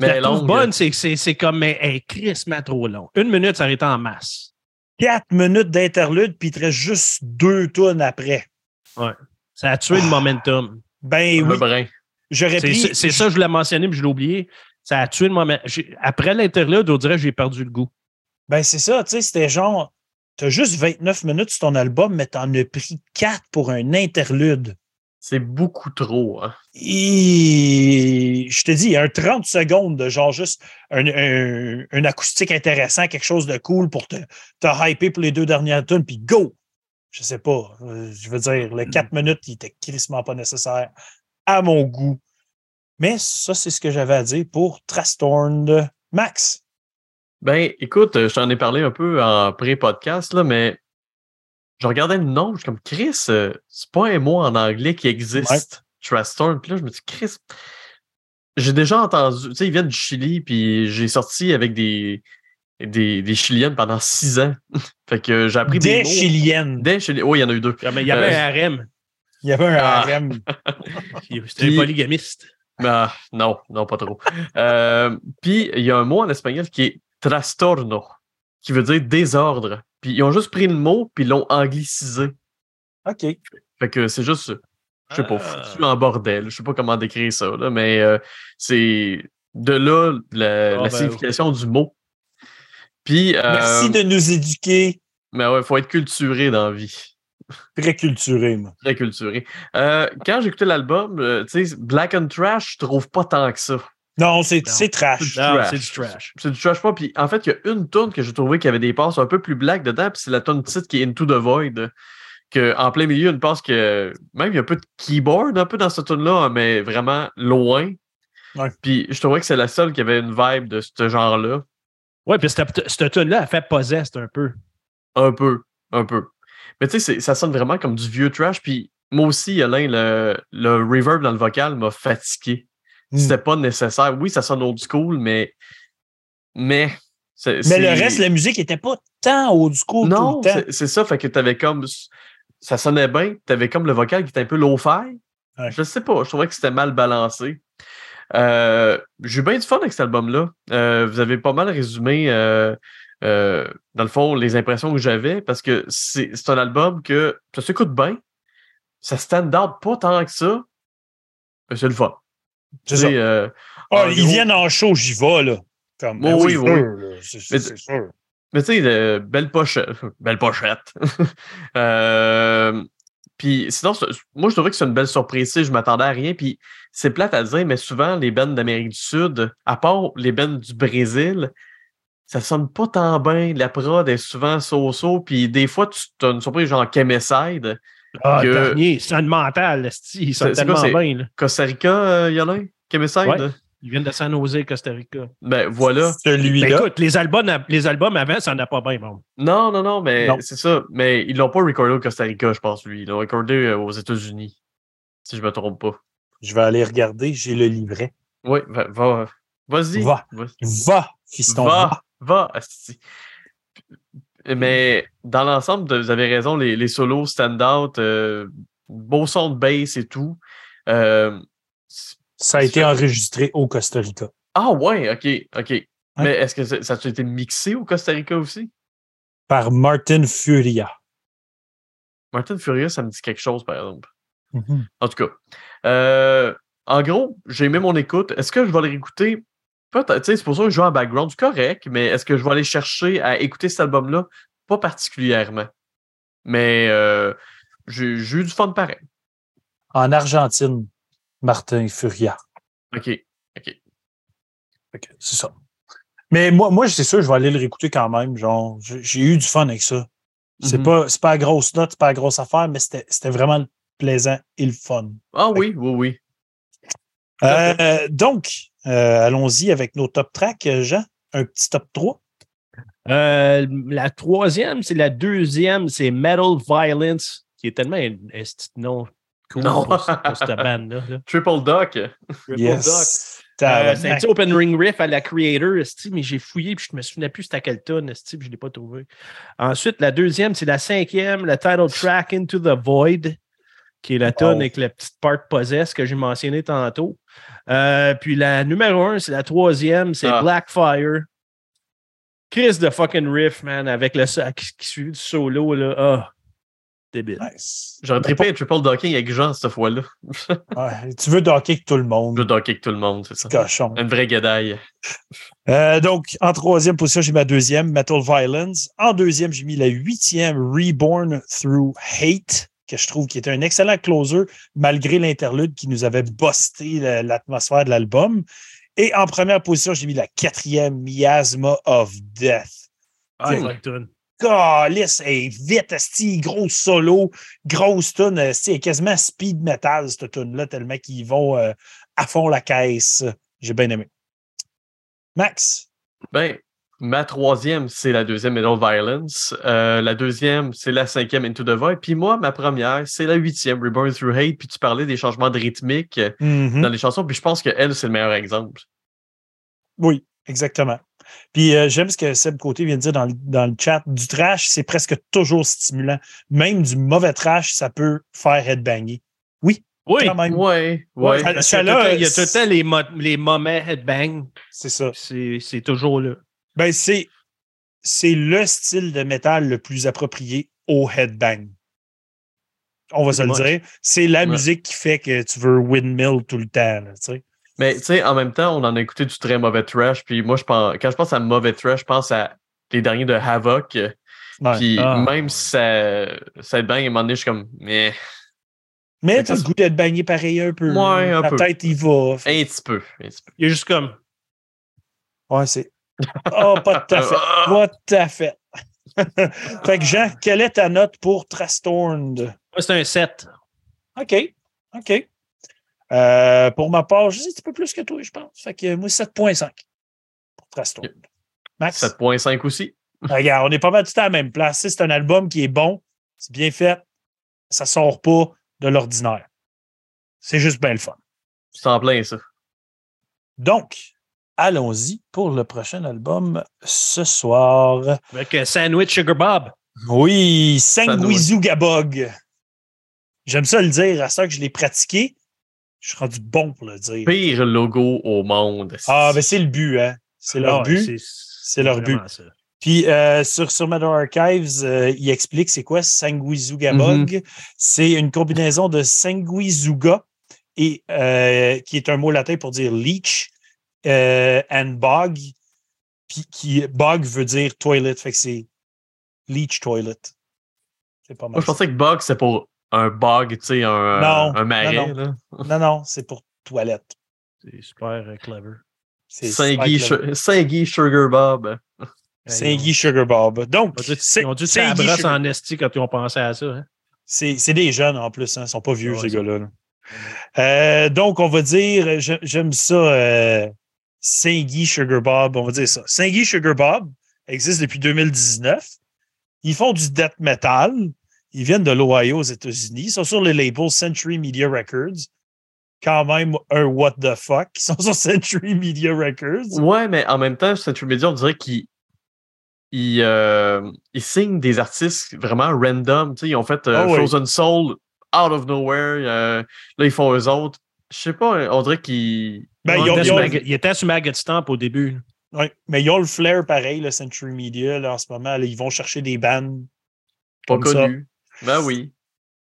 B: Mais
C: la
B: elle est
C: trouve
B: longue.
C: bonne, c'est c'est- c'est comme elle est crissement trop long. Une minute, ça arrête en masse.
A: 4 minutes d'interlude, puis il te reste juste deux tonnes après.
C: Ça a tué le
A: Ah.
C: momentum.
A: Ben
B: Le
A: oui,
B: brin.
A: j'aurais
C: C'est
A: pris.
C: c'est- ça, je voulais mentionner, mais je l'ai oublié. Ça a tué le momentum. J'ai- Après l'interlude, on dirait que j'ai perdu le goût.
A: Ben c'est ça, tu sais, c'était genre, t'as juste 29 minutes sur ton album, mais t'en as pris 4 pour un interlude.
B: C'est beaucoup trop. Hein.
A: Et je te dis, il y a un 30 secondes de genre juste un, un- un acoustique intéressant, quelque chose de cool pour te, te hyper pour les deux dernières tunes, puis go! Je sais pas. euh, je veux dire, les 4 minutes, il était crissement pas nécessaire à mon goût. Mais ça, c'est ce que j'avais à dire pour Trastorn Max.
B: Ben, écoute, euh, je t'en ai parlé un peu en pré-podcast, là, mais je regardais le nom, je suis comme Chris, euh, c'est pas un mot en anglais qui existe, Trastorn. Puis là, je me dis, Chris, j'ai déjà entendu, tu sais, ils viennent du Chili, puis j'ai sorti avec des, des, des Chiliennes pendant six ans. fait que j'ai appris des,
A: Des
B: mots.
A: Chiliennes.
B: Des Chiliennes. Oui, il y en a eu deux.
C: Ah, mais Il y avait
B: Euh,
C: un harem.
A: Il y avait un
B: Ah.
A: harem.
C: C'était un polygamiste.
B: Ah, non, non, pas trop. Euh, puis, il y a un mot en espagnol qui est trastorno, qui veut dire désordre. Puis, ils ont juste pris le mot, puis ils l'ont anglicisé.
A: OK.
B: Fait que c'est juste, je sais pas,
C: Ah.
B: foutu en bordel. Je sais pas comment décrire ça, là, mais euh, c'est de là la,
C: Ah,
B: la
C: ben,
B: signification du mot. Puis, euh,
A: Merci de nous éduquer.
B: mais ouais, faut être culturé dans la vie.
A: Très culturé, moi.
B: Très culturé. Euh, quand j'écoutais l'album, euh, tu sais, Black and Trash, je trouve pas tant que ça.
A: Non, c'est trash.
C: C'est du trash.
B: C'est du trash pas. Puis en fait, il y a une tune que j'ai trouvé qui avait des passes un peu plus black dedans, puis c'est la tune titre qui est Into the Void. Que, en plein milieu, une passe que même il y a un peu de keyboard un peu dans cette tune là mais vraiment loin.
A: Ouais.
B: Puis je trouvais que c'est la seule qui avait une vibe de ce genre-là.
C: Ouais, puis cette, cette tune-là, elle fait possessed un peu.
B: Un peu. Un peu. Mais tu sais, c'est- ça sonne vraiment comme du vieux trash. Puis moi aussi, Alain, le, le reverb dans le vocal m'a fatigué.
A: Hmm.
B: C'était pas nécessaire. Oui, ça sonne old school, mais. Mais.
A: Mais le reste, la musique n'était pas tant old school
B: Non,
A: tout le temps.
B: c'est- ça. Fait que t'avais comme. Ça sonnait bien. T'avais comme le vocal qui était un peu low-fi.
A: Ouais.
B: Je sais pas. Je trouvais que c'était mal balancé. Euh, J'ai eu bien du fun avec cet album-là. Euh, vous avez pas mal résumé, euh, dans le fond, les impressions que j'avais parce que c'est c'est un album que ça s'écoute bien. Ça stand out pas tant que ça. Mais c'est le fun.
A: C'est ça.
B: euh,
A: Ah, ils
B: gros-
A: viennent en show, j'y vais, là. Comme, ben
B: Oui,
A: oui,
B: oui.
A: C'est- sûr.
B: Mais tu sais, belle pochette. Belle pochette. euh, puis sinon, moi, je trouvais que c'est une belle surprise. Je m'attendais à rien. Puis c'est plate à dire, mais souvent, les bands d'Amérique du Sud, à part les bands du Brésil, ça sonne pas tant bien. La prod est souvent so-so. Puis des fois, tu as une surprise genre Chemicide.
C: Ah,
B: Que-
C: dernier, c'est un mental, ils sont
B: quoi,
C: tellement
B: c'est-
C: bien. là.
B: Costa Rica, euh, Yolin? Chemicide?
C: Ouais. Ils viennent de San Jose, Costa Rica.
B: Ben voilà.
C: Ben,
A: Celui-là.
C: écoute, les albums, les albums avant, ça n'en a pas bien, bon.
B: Non, non, non, mais c'est ça. Mais ils l'ont pas recordé au Costa Rica, je pense, lui. Ils l'ont recordé euh, aux États-Unis. Si je me trompe pas.
A: Je vais aller regarder, j'ai le livret.
B: Oui, va, va- vas-y.
A: Va.
B: Vas-
A: Va, fiston.
B: Va, va, asti. Mais dans l'ensemble, vous avez raison, les, les solos stand-out, euh, beau son de bass et tout. Euh,
A: Ça a été enregistré au Costa Rica.
B: ah ouais, ok, ok. Mais est-ce que ça, ça a été mixé au Costa Rica aussi?
A: Par Martin Furia.
B: Martin Furious, ça me dit quelque chose, par exemple.
A: Mhm.
B: En tout cas. Euh, en gros, j'ai aimé mon écoute. Est-ce que je vais le réécouter? Peut-être, c'est pour ça que je joue en background, c'est correct, mais est-ce que je vais aller chercher à écouter cet album-là? Pas particulièrement. Mais euh, j'ai eu du fun pareil.
A: En Argentine, Martin Furia.
B: OK. OK.
A: Que C'est ça. Mais moi, moi c'est sûr, je vais aller le réécouter quand même. Genre, j'ai eu du fun avec ça. C'est
B: Mhm.
A: pas, pas la grosse note, c'est pas la grosse affaire, mais c'était vraiment plaisant et le fun.
B: Ah oui, oui, oui. À
A: Euh, donc, euh, allons-y avec nos top tracks, euh, Jean. Un petit top 3.
C: Euh, la troisième, c'est la deuxième, c'est Metal Violence, qui est tellement un, un petit nom cool
B: Non.
C: pour, pour cette bande-là. là.
B: Triple Duck.
C: Triple
A: Yes.
C: Euh, c'est un petit open ring riff à la Creator, mais j'ai fouillé puis je me souvenais plus c'était à quelle tonne, esti, puis je ne l'ai pas trouvé. Ensuite, la deuxième, c'est la cinquième, le title track Into the Void, qui est la tonne
A: Wow.
C: avec la petite part possess que j'ai mentionné tantôt. Euh, puis la numéro un, c'est la troisième, c'est
B: Ah.
C: Blackfire. Chris de fucking riff, man, avec le so- qui, qui suit le solo, là. Ah, débile.
A: Nice.
B: J'aurais trippé un Triple Ducking avec Jean cette fois-là.
A: Ouais, tu veux docker avec tout le
B: Je
A: monde.
B: veux ducker avec tout le monde, c'est ça.
A: Cochon.
B: Une vraie guédaille.
A: Euh, donc, en troisième position, j'ai ma deuxième, Metal Violence. En deuxième, j'ai mis la huitième, Reborn Through Hate, que je trouve qui était un excellent closer, malgré l'interlude qui nous avait busté la- l'atmosphère de l'album. Et en première position, j'ai mis la quatrième, Miasma of Death.
C: Ah.
A: Calice, hey, vite, esti, gros solo, grosse tune, esti, elle est quasiment speed metal, cette tune là tellement qu'ils vont euh, à fond la caisse. J'ai bien aimé. Max?
B: Ben, ma troisième, c'est la deuxième Middle Violence. Euh, la deuxième, c'est la cinquième Into the Void. Puis moi, ma première, c'est la huitième Reborn Through Hate. Puis tu parlais des changements de rythmique euh,
A: Mhm.
B: dans les chansons. Puis je pense qu'elle, c'est le meilleur exemple.
A: Oui, exactement. Puis euh, j'aime ce que Seb Côté vient de dire dans le, dans le chat. Du trash, c'est presque toujours stimulant. Même du mauvais trash, ça peut faire headbanger. Oui,
C: Oui.
B: Ouais,
A: là,
C: temps- il y a tout le temps les, mo- les moments headbang.
A: C'est ça.
C: C'est c'est toujours là.
A: Ben, c'est, c'est le style de métal le plus approprié au headbang. On va se le dire. C'est la
B: Ouais.
A: musique qui fait que tu veux windmill tout le temps. là, tu sais.
B: Mais tu sais, en même temps, on en a écouté du très mauvais trash. Puis moi, je pense, quand je pense à mauvais trash, je pense à les derniers de Havoc.
A: Ouais.
B: Puis
C: Ah.
B: même si ça, ça bang, à un moment donné, je suis comme, mais
A: Mais
B: Fait
A: tu as
B: que
A: le goût d'être bagné pareil un peu.
B: Ouais, un
A: La
B: peu.
A: tête y va.
B: un petit peu. Un petit peu.
C: Il y a juste comme.
A: Ouais, c'est. Oh, pas tout à fait. Pas tout à fait. fait que Jean, quelle est ta note pour Trastorned?
C: Moi, c'est un 7.
A: OK. OK. Euh, pour ma part, je dis un petit peu plus que toi, je pense. Fait que moi, 7.5 pour Trastorned. Max?
B: 7.5 aussi.
A: Regarde, on est pas mal tout à la même place. C'est un album qui est bon, c'est bien fait, ça sort pas de l'ordinaire. C'est juste bien le fun.
B: C'est en plein ça.
A: Donc, allons-y pour le prochain album ce soir.
C: Avec euh, Sandwich Sugar Bob.
A: Oui, Sanguizugabog. J'aime ça le dire. À ça que je l'ai pratiqué, je suis rendu bon pour le dire.
B: Pire logo au monde.
A: Ah, ben c'est le but, hein. C'est leur
C: Ah ouais,
A: but. C'est leur but.
C: ça.
A: Puis euh, sur, sur Metal Archives, euh, il explique c'est quoi Sanguizugabog. C'est une combinaison de Sanguizuga, et, euh, qui est un mot latin pour dire leech, euh, and bog. Puis qui, bog veut dire toilet. Fait que c'est leech toilet. C'est pas mal.
B: Moi, je pensais que bug, c'est pour un bug, tu sais, un,
A: Non,
B: un marais.
A: non. Non, non, c'est pour toilette.
C: C'est super euh, clever.
A: C'est
B: Saint-Guy Sugar Bob.
A: Saint-Guy Sugar Bob. Donc,
C: Ils ont dû,
A: Sugar-
C: en esti quand ils ont pensé à ça. Hein?
A: C'est c'est des jeunes en plus, hein. ils sont pas vieux,
C: Ouais,
A: ces gars-là. là. Euh, donc, on va dire, j'aime ça, euh, Saint-Guy Sugar Bob, on va dire ça. Saint-Guy Sugar Bob existe depuis 2019. Ils font du death metal. Ils viennent de l'Ohio aux États-Unis. Ils sont sur le label Century Media Records. Quand même un what the fuck. Ils sont sur Century Media Records.
B: Ouais, mais en même temps, Century Media, on dirait qu'ils ils, euh, ils signent des artistes vraiment random. Ils ont fait euh,
A: oui.
B: Frozen Soul out of nowhere. euh, là, ils font eux autres. Je sais pas, on dirait qu'ils.
A: Ben,
C: il, était Mag- il était sur Maggot Stamp au début.
A: Ouais, mais ils ont le flair pareil, le Century Media, là, en ce moment. là, ils vont chercher des bands.
B: pas connus. Ben oui.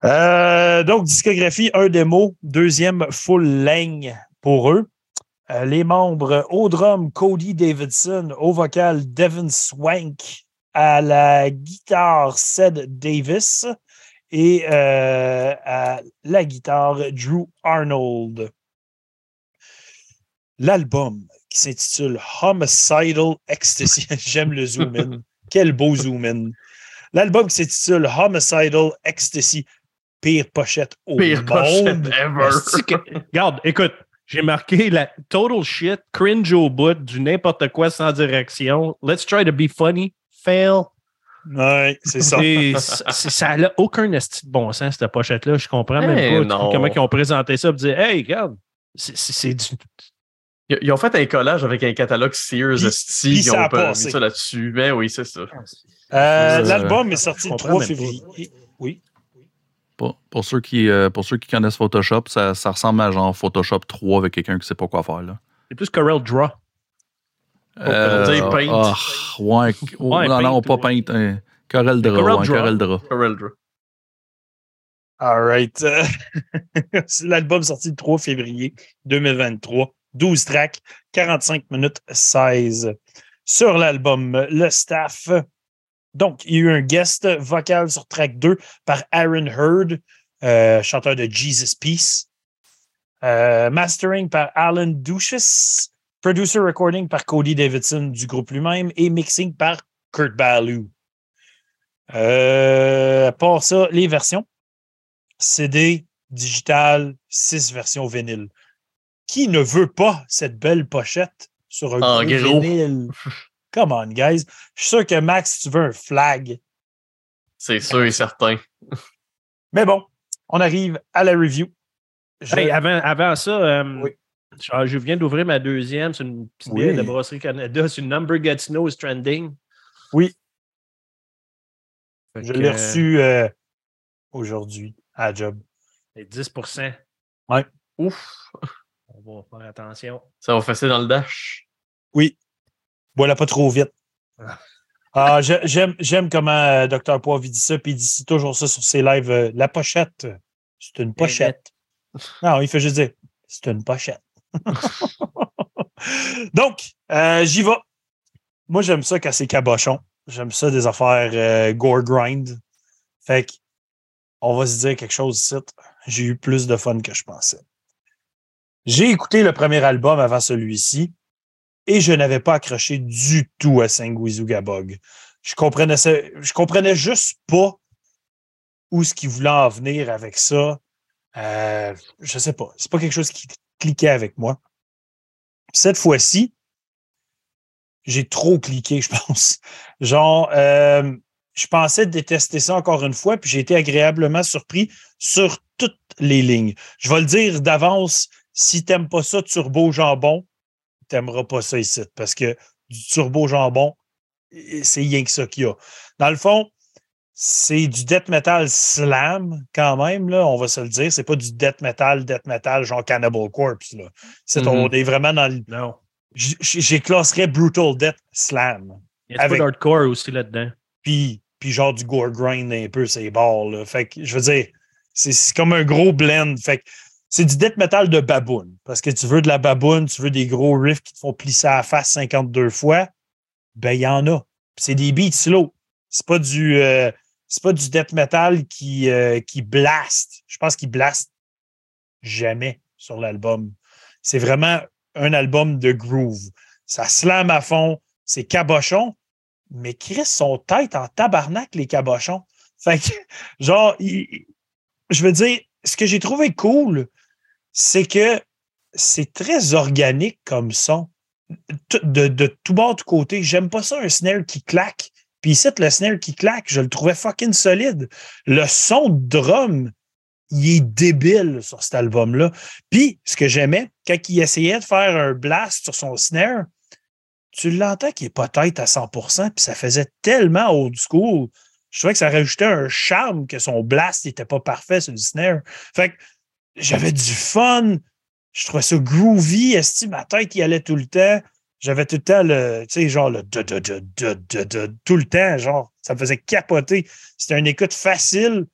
A: Euh, donc, discographie, un démo, deuxième full ligne pour eux. Euh, les membres au drum, Cody Davidson, au vocal, Devin Swank, à la guitare, Sed Davis, et euh, à la guitare, Drew Arnold. L'album qui s'intitule Homicidal Ecstasy. J'aime le zoom in. Quel beau zoom in. L'album qui s'intitule Homicidal Ecstasy. Pire pochette au
B: Pire
A: monde.
B: pochette ever.
C: Que- Regarde, écoute, j'ai marqué la total shit, cringe au bout, du n'importe quoi sans direction. Let's try to be funny. Fail.
A: Ouais, c'est ça.
C: Ça n'a aucun esti de bon sens, cette pochette-là. Je comprends
B: Eh
C: même pas
B: non.
C: comment ils ont présenté ça dire Hey, regarde, c'est du.
B: Ils ont fait un collage avec un catalogue Sears
A: puis
B: Ils
A: ça a
B: ont pas mis ça là-dessus. Ben oui, c'est ça.
A: Euh,
D: Euh,
A: L'album est sorti le
C: comprends
A: 3
C: même pas.
A: février. Oui.
D: Pour, pour ceux qui, euh, pour ceux qui connaissent Photoshop, ça, ça ressemble à genre Photoshop 3 avec quelqu'un qui sait pas quoi faire.
C: C'est plus Corel Draw.
B: on dirait Paint.
D: ah, ouais, oh,
C: Ouais,
D: non, non, pas. Paint. hein. Corel Draw.
C: Corel
D: ouais,
C: Draw.
D: Corel Draw.
B: Corel Draw.
A: All right. Euh, L'album sorti le 3 février 2023. 12 tracks, 45 minutes 16. Sur l'album, le staff. Donc, il y a eu un guest vocal sur track 2 par Aaron Hurd, euh, chanteur de Jesus Peace. Euh, mastering par Alan Duchess. Producer recording par Cody Davidson du groupe lui-même et mixing par Kurt Ballou. Euh, à part ça, les versions. CD, digital, 6 versions vinyle. Qui ne veut pas cette belle pochette sur un
B: En
A: gros vinyle? Come on, guys. Je suis sûr que Max, tu veux un flag.
B: C'est sûr et certain.
A: Mais bon, on arrive à la review. Je-
C: Hey, avant, avant ça, euh,
A: Oui.
C: je, je viens d'ouvrir ma deuxième. C'est une petite
A: Oui.
C: bière de Brasserie Canada. C'est une Number Gets No is Trending.
A: Oui.
C: Fait
A: je
C: que,
A: l'ai reçu euh, aujourd'hui à la job.
C: c'est 10%
B: Ouf,
C: On va faire attention.
B: ça va fesser dans le dash.
A: Oui. Voilà pas trop vite.
C: Ah.
A: Ah, j'ai- j'aime, comment euh, Dr. Poivre dit ça, puis il dit toujours ça sur ses lives. euh, la pochette, c'est une pochette. Non, il fait juste dire, c'est une pochette. Donc, euh, j'y vais. Moi, j'aime ça quand c'est cabochon. J'aime ça des affaires euh, gore grind. Fait que, on va se dire quelque chose ici. J'ai eu plus de fun que je pensais. J'ai écouté le premier album avant celui-ci et je n'avais pas accroché du tout à Sanguizuga Bog. Je comprenais, je comprenais juste pas où ce qu'il voulait en venir avec ça. Euh, je sais pas. C'est pas quelque chose qui cliquait avec moi. Cette fois-ci, j'ai trop cliqué, je pense. Genre, euh, je pensais détester ça encore une fois, puis j'ai été agréablement surpris sur toutes les lignes. Je vais le dire d'avance, si t'aimes pas ça, turbo jambon, t'aimeras pas ça ici, parce que du turbo jambon, c'est rien que ça qu'il y a. Dans le fond, c'est du death metal slam quand même, là, on va se le dire. C'est pas du death metal, death metal, genre Cannibal Corpse. Là. C'est- On est vraiment dans le.
C: Non.
A: j- j- J'ai classerais Brutal Death Slam.
C: Il y a
A: Avec-
C: pas d'hardcore aussi là-dedans.
A: Puis, puis genre du gore grind un peu, ces bords. Là. Fait que, je veux dire, c'est c'est comme un gros blend. Fait que c'est du death metal de baboune. Parce que tu veux de la baboune, tu veux des gros riffs qui te font plisser à la face 52 fois. Ben, il y en a. C'est des beats slow. C'est pas du. euh, pas du death metal qui, euh, qui blast. Je pense qu'il blast jamais sur l'album. C'est vraiment un album de groove. Ça slam à fond, c'est cabochon, mais Chris sont tête en tabarnak, les cabochons. Fait que, genre, je veux dire, ce que j'ai trouvé cool, c'est que c'est très organique comme son. De, tout bord, de côté. J'aime pas ça, un snare qui claque. Puis ici, le snare qui claque, je le trouvais fucking solide. Le son de drum, il est débile sur cet album-là. Puis, ce que j'aimais, quand il essayait de faire un blast sur son snare, tu l'entends qu'il n'est pas tête à 100%, puis ça faisait tellement old school. Je trouvais que ça rajoutait un charme que son blast n'était pas parfait sur le snare. Fait que j'avais du fun. Je trouvais ça groovy. Esti, ma tête allait tout le temps. J'avais tout le temps le, tu sais, genre le de, de, de, tout le temps, genre, ça me faisait capoter. C'était une écoute facile.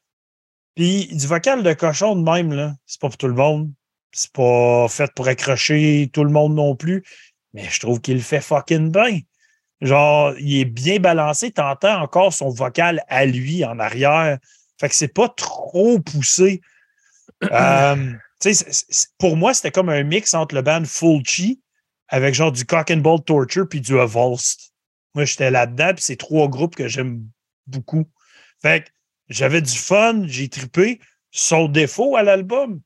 A: Puis du vocal de cochon de même, là, c'est pas pour tout le monde. C'est pas fait pour accrocher tout le monde non plus. Mais je trouve qu'il fait fucking bien. Genre, il est bien balancé. T'entends encore son vocal à lui en arrière. Fait que c'est pas trop poussé. Euh, pour moi, c'était comme un mix entre le band Fulci avec genre du Cock and Bolt Torture puis du Avulsed. Moi, j'étais là-dedans, puis c'est trois groupes que j'aime beaucoup. Fait que j'avais du fun, j'ai trippé. Son défaut à l'album,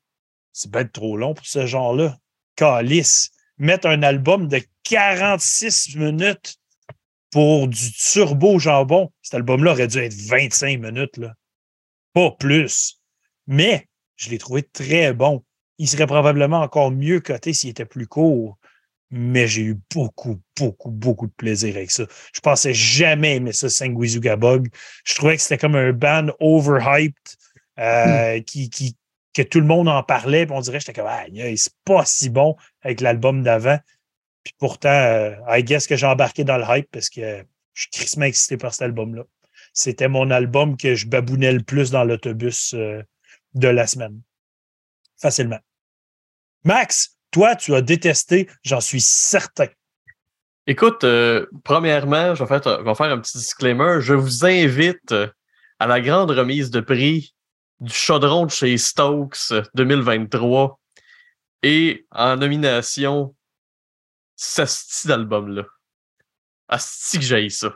A: c'est bien trop long pour ce genre-là. Calice. Mettre un album de 46 minutes pour du turbo jambon. Cet album-là aurait dû être 25 minutes. Pas plus. Mais je l'ai trouvé très bon. Il serait probablement encore mieux coté s'il était plus court. Mais j'ai eu beaucoup, beaucoup, beaucoup de plaisir avec ça. Je pensais jamais aimer ça, Sanguizuga Bug. Je trouvais que c'était comme un band overhyped euh, qui, qui, que tout le monde en parlait. Puis on dirait, j'étais comme, ah, c'est pas si bon avec l'album d'avant. Puis pourtant, euh, I guess que j'ai embarqué dans le hype parce que je suis crissement excité par cet album-là. C'était mon album que je babounais le plus dans l'autobus euh, de la semaine. Facilement. Max, toi, tu as détesté, j'en suis certain.
B: Écoute, euh, premièrement, je vais, faire, un petit disclaimer. Je vous invite à la grande remise de prix du chaudron de chez Stokes euh, 2023 et en nomination, ce style d'album-là. Asti que j'ai ça.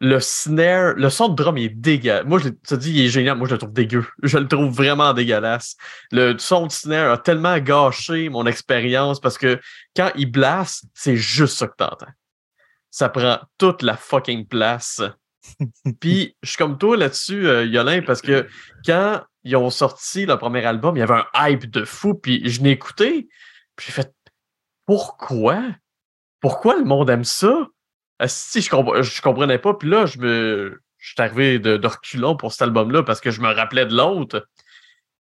B: Le snare, le son de drum il est dégueulasse. Moi, je te dis, il est génial. Moi, je le trouve dégueu. Je le trouve vraiment dégueulasse. Le son de snare a tellement gâché mon expérience parce que quand il blast, c'est juste ça que t'entends. Ça prend toute la fucking place. Puis, je suis comme toi là-dessus, euh, Yolin, parce que quand ils ont sorti le premier album, il y avait un hype de fou. Puis, je l'ai écouté. Puis, j'ai fait pourquoi? Pourquoi le monde aime ça? Si je, comp- je comprenais pas. Puis là, je me. Je suis arrivé de, de reculons pour cet album-là parce que je me rappelais de l'autre.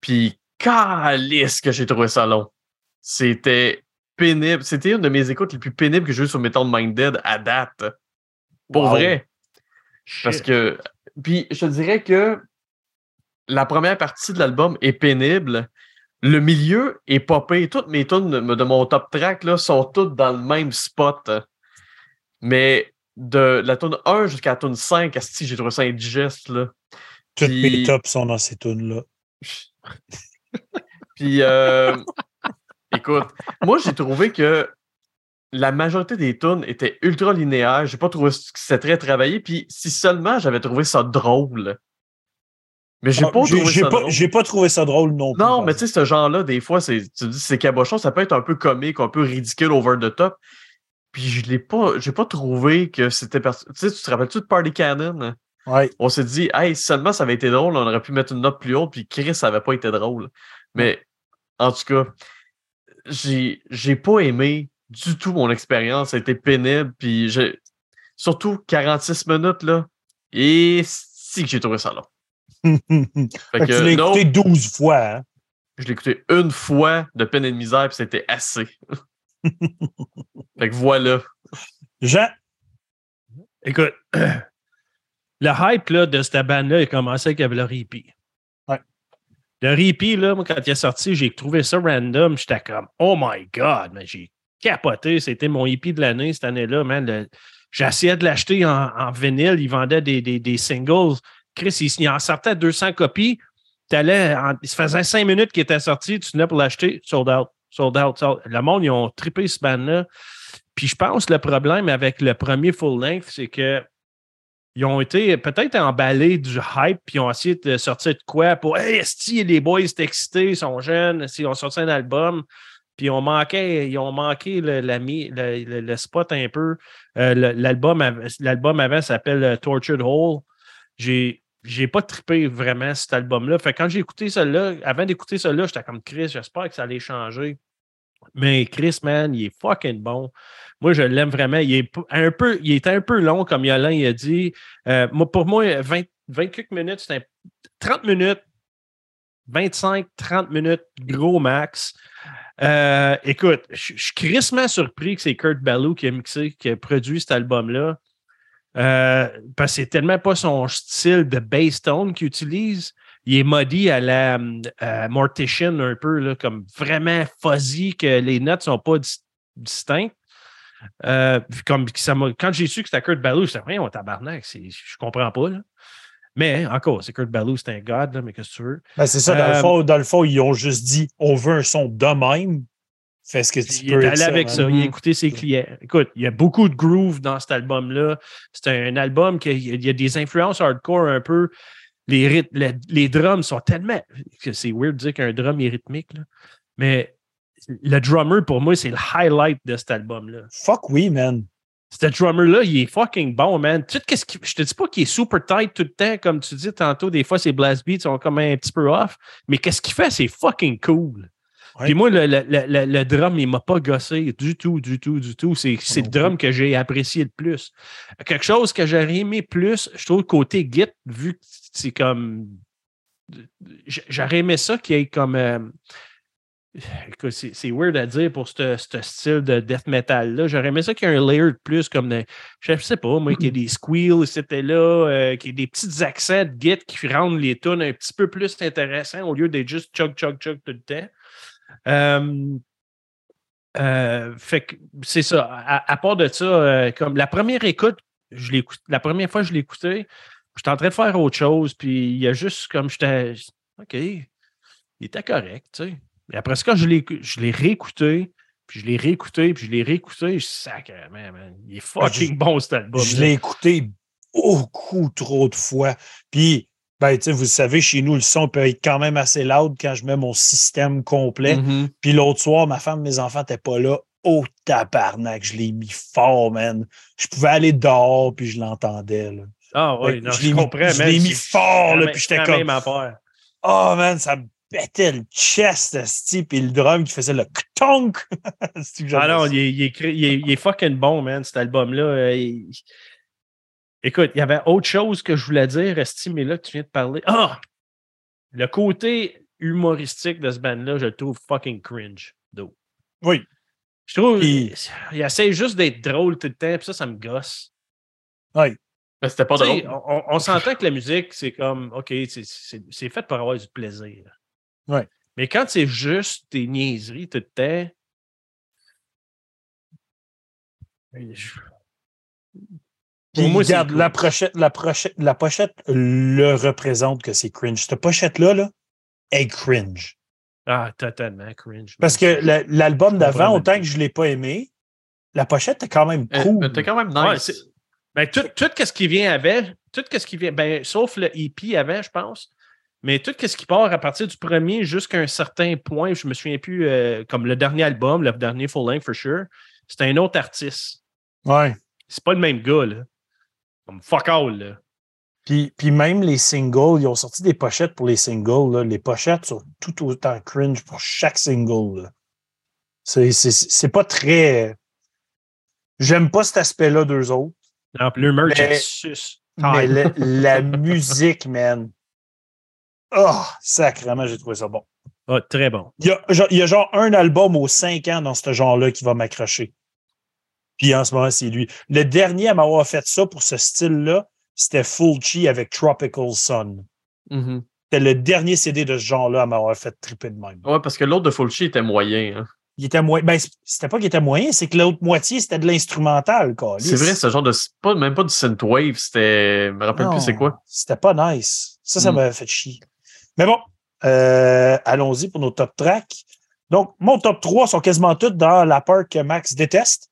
B: Puis, calice que j'ai trouvé ça long. C'était pénible. C'était une de mes écoutes les plus pénibles que j'ai eues sur Metal Minded à date. Pour
A: Wow.
B: vrai. Parce que. Puis je te dirais que la première partie de l'album est pénible. Le milieu est popé. Toutes mes tunes de, de mon top track là, sont toutes dans le même spot. Mais de la tune 1 jusqu'à la tune 5, asti, j'ai trouvé ça indigeste. Là.
A: Toutes
B: Puis-
A: mes tops sont dans ces tunes-là.
B: Puis, euh, écoute, moi, j'ai trouvé que la majorité des tunes étaient ultra linéaires. J'ai pas trouvé que c'était très travaillé. Puis, si seulement j'avais trouvé ça drôle. Mais j'ai
A: Ah,
B: pas trouvé ça
A: pas,
B: drôle.
A: j'ai pas trouvé ça drôle non plus.
B: Non, mais tu sais, ce genre-là, des fois, c'est, tu dis, c'est cabochon, ça peut être un peu comique, un peu ridicule, over the top. Puis je l'ai pas, j'ai pas trouvé que c'était, tu sais, tu te rappelles-tu de Party Cannon?
A: Ouais.
B: On s'est dit, hey, seulement ça avait été drôle, on aurait pu mettre une note plus haute, puis Chris, ça avait pas été drôle. Mais, en tout cas, j'ai, j'ai pas aimé du tout mon expérience, ça a été pénible, puis j'ai, surtout 46 minutes, là, et si que j'ai trouvé ça long. Fait
A: que tu l'as
B: non,
A: écouté 12 fois. hein?
B: je l'ai écouté une fois de peine et de misère, puis c'était assez. fait que voilà.
A: Jean,
C: Écoute, le hype là, de cette bande-là a commencé avec le Repeat.
A: Ouais.
C: Le Repeat, là, moi, quand il est sorti, j'ai trouvé ça random. J'étais comme, oh my God, mais j'ai capoté. C'était mon hippie de l'année cette année-là, man. Le- essayé de l'acheter en, en vinyle. Ils vendaient des, des, des singles. Chris, il, il en sortait 200 copies. En- il se faisait cinq minutes qu'il était sorti. Tu venais pour l'acheter. Sold out. Sold out. Le monde, ils ont trippé ce band-là. Puis je pense que le problème avec le premier full length, c'est que ils ont été peut-être emballés du hype, puis ils ont essayé de sortir de quoi pour Hey, esti, les boys sont excités, ils sont jeunes, ils ont sorti un album, puis ils ont manqué, ils ont manqué le, le, le- spot un peu. Euh, l'album, l'album avant s'appelle euh, Tortured Hole. J'ai. J'ai pas trippé vraiment cet album-là. Fait quand j'ai écouté celui-là, avant d'écouter celui-là, j'étais comme Chris, j'espère que ça allait changer. Mais Chris, man, il est fucking bon. Moi, je l'aime vraiment. Il est un peu, il est un peu long, comme Yolin il a dit. Euh, moi, pour moi, 20, 20 quelques minutes, c'est un- 30 minutes, 25, 30 minutes, gros max. Euh, écoute, je je suis crissement surpris que c'est Kurt Ballou qui a mixé, qui a produit cet album-là. Euh, parce que c'est tellement pas son style de bass tone qu'il utilise. Il est muddy à la euh, Mortician un peu, là, comme vraiment fuzzy, que les notes sont pas dis- distinctes. Euh, comme ça quand j'ai su que c'était Kurt Ballou, j'étais rien, on tabarnak, je comprends pas. Là. Mais encore, c'est Kurt Ballou, c'est un god, là, mais qu'est-ce que tu veux?
A: ben, c'est ça, dans, le fond, dans le fond, ils ont juste dit on veut un son de même. Fais ce que tu
C: Il
A: peux.
C: est allé avec ça, il a écouté ses clients. Écoute, il y a beaucoup de groove dans cet album-là. C'est un album qui il y a des influences hardcore un peu. Les, les drums sont tellement. C'est weird de dire qu'un drum est rythmique, là. mais le drummer, pour moi, c'est le highlight de cet album-là.
A: Fuck oui, man.
C: Ce drummer-là, il est fucking bon, man. Tu sais, qu'est-ce qui- je te dis pas qu'il est super tight tout le temps, comme tu dis tantôt, des fois, ses blast beats sont comme un petit peu off, mais qu'est-ce qu'il fait? C'est fucking cool.
A: Ouais.
C: Puis moi, le, le- le- le- drum, il m'a pas gossé du tout, du tout, du tout. C'est c'est le drum que j'ai apprécié le plus. Quelque chose que j'aurais aimé plus, je trouve, côté Git, vu que c'est comme. J'aurais aimé ça qu'il y ait comme. euh, Écoute, c'est c'est weird à dire pour ce ce style de death metal-là. J'aurais aimé ça qu'il y ait un layer de plus, comme de, je sais pas, moi, qu'il y ait des squeals, c'était là, euh, qu'il y ait des petits accents de Git qui rendent les tunes un petit peu plus intéressants au lieu d'être juste chug, chug, chug tout le temps. Euh, fait que c'est ça. À, à part de ça, euh, comme la première écoute, je l'écoute, la première fois que je l'écoutais, j'étais en train de faire autre chose, puis il y a juste comme j'étais. OK, il était correct, tu sais. Et après ça, quand je l'ai, je l'ai réécouté, puis je l'ai réécouté, puis je l'ai réécouté, je sacrément, man. Il est fucking bon cet album.
A: Je l'ai écouté beaucoup trop de fois. Puis, ben, tu sais, vous savez, chez nous, le son peut être quand même assez loud quand je mets mon système complet.
B: Mhm.
A: Puis l'autre soir, ma femme, mes enfants n'étaient pas là. Oh, tabarnak, je l'ai mis fort, man. Je pouvais aller dehors, puis je l'entendais.
C: Ah oui,
A: Ouais,
C: non,
A: je
C: je,
A: l'ai mis-
C: comprends.
A: je l'ai mis fort, là, puis j'étais comme, oh, man, ça me pétait le chest, esti, puis le drum qui faisait le tonk. C'est que
C: Ah non, il est, il est cré- il est- il est fucking bon, man, cet album-là. Écoute, il y avait autre chose que je voulais dire, Esti, mais là, tu viens de parler. Ah! Le côté humoristique de ce band-là, je le trouve fucking cringe. though.
A: Oui.
C: Je trouve
A: Puis-
C: il essaie juste d'être drôle tout le temps, puis ça, ça me gosse.
B: Mais c'était pas drôle.
C: on, s'entend que la musique, c'est comme, OK, c'est- fait pour avoir du plaisir.
A: Ouais.
C: Mais quand c'est juste des niaiseries tout le temps. je- Pour moi, c'est
A: regarde,
C: cool.
A: la, pochette, la, pochette, la pochette le représente que c'est cringe. Cette pochette-là, là, est cringe.
C: Ah, totalement cringe.
A: Parce que la- l'album d'avant, autant que je ne l'ai pas aimé, la pochette est quand même
B: Euh,
A: cool.
B: T'es quand même nice.
C: c'est- Ben, tout, tout ce qui vient avec, tout ce qui vient, ben, sauf le EP avant, je pense, mais tout ce qui part à partir du premier jusqu'à un certain point, je me souviens plus, euh, comme le dernier album, le dernier full length for sure, c'était un autre artiste.
A: Ouais.
C: C'est pas le même gars, là. Comme fuck all, là.
A: Puis, puis même les singles, ils ont sorti des pochettes pour les singles. là. Les pochettes sont tout autant cringe pour chaque single. C'est- pas très. J'aime pas cet aspect-là d'eux autres.
C: Non, puis le merch
A: Mais- la, la musique, man. Oh, sacrément, j'ai trouvé ça bon.
C: Ah, très bon.
A: Il y, a, il y a genre un album aux cinq ans dans ce genre-là qui va m'accrocher. Puis en ce moment, c'est lui. Le dernier à m'avoir fait ça pour ce style-là, c'était Fulci avec Tropical Sun.
B: Mhm.
A: C'était le dernier CD de ce genre-là à m'avoir fait triper de même.
B: Ouais, parce que l'autre de Fulci était moyen. hein.
A: Il était moyen. Ben, c'était pas qu'il était moyen, c'est que l'autre moitié, c'était de l'instrumental, quoi.
B: C'est vrai, ce genre de. Pas, même pas du synthwave, c'était. Je me rappelle plus c'est quoi.
A: C'était pas nice. Ça, ça
B: Mm.
A: m'avait fait chier. Mais bon, euh, allons-y pour nos top tracks. Donc, mon top 3 sont quasiment toutes dans la part que Max déteste.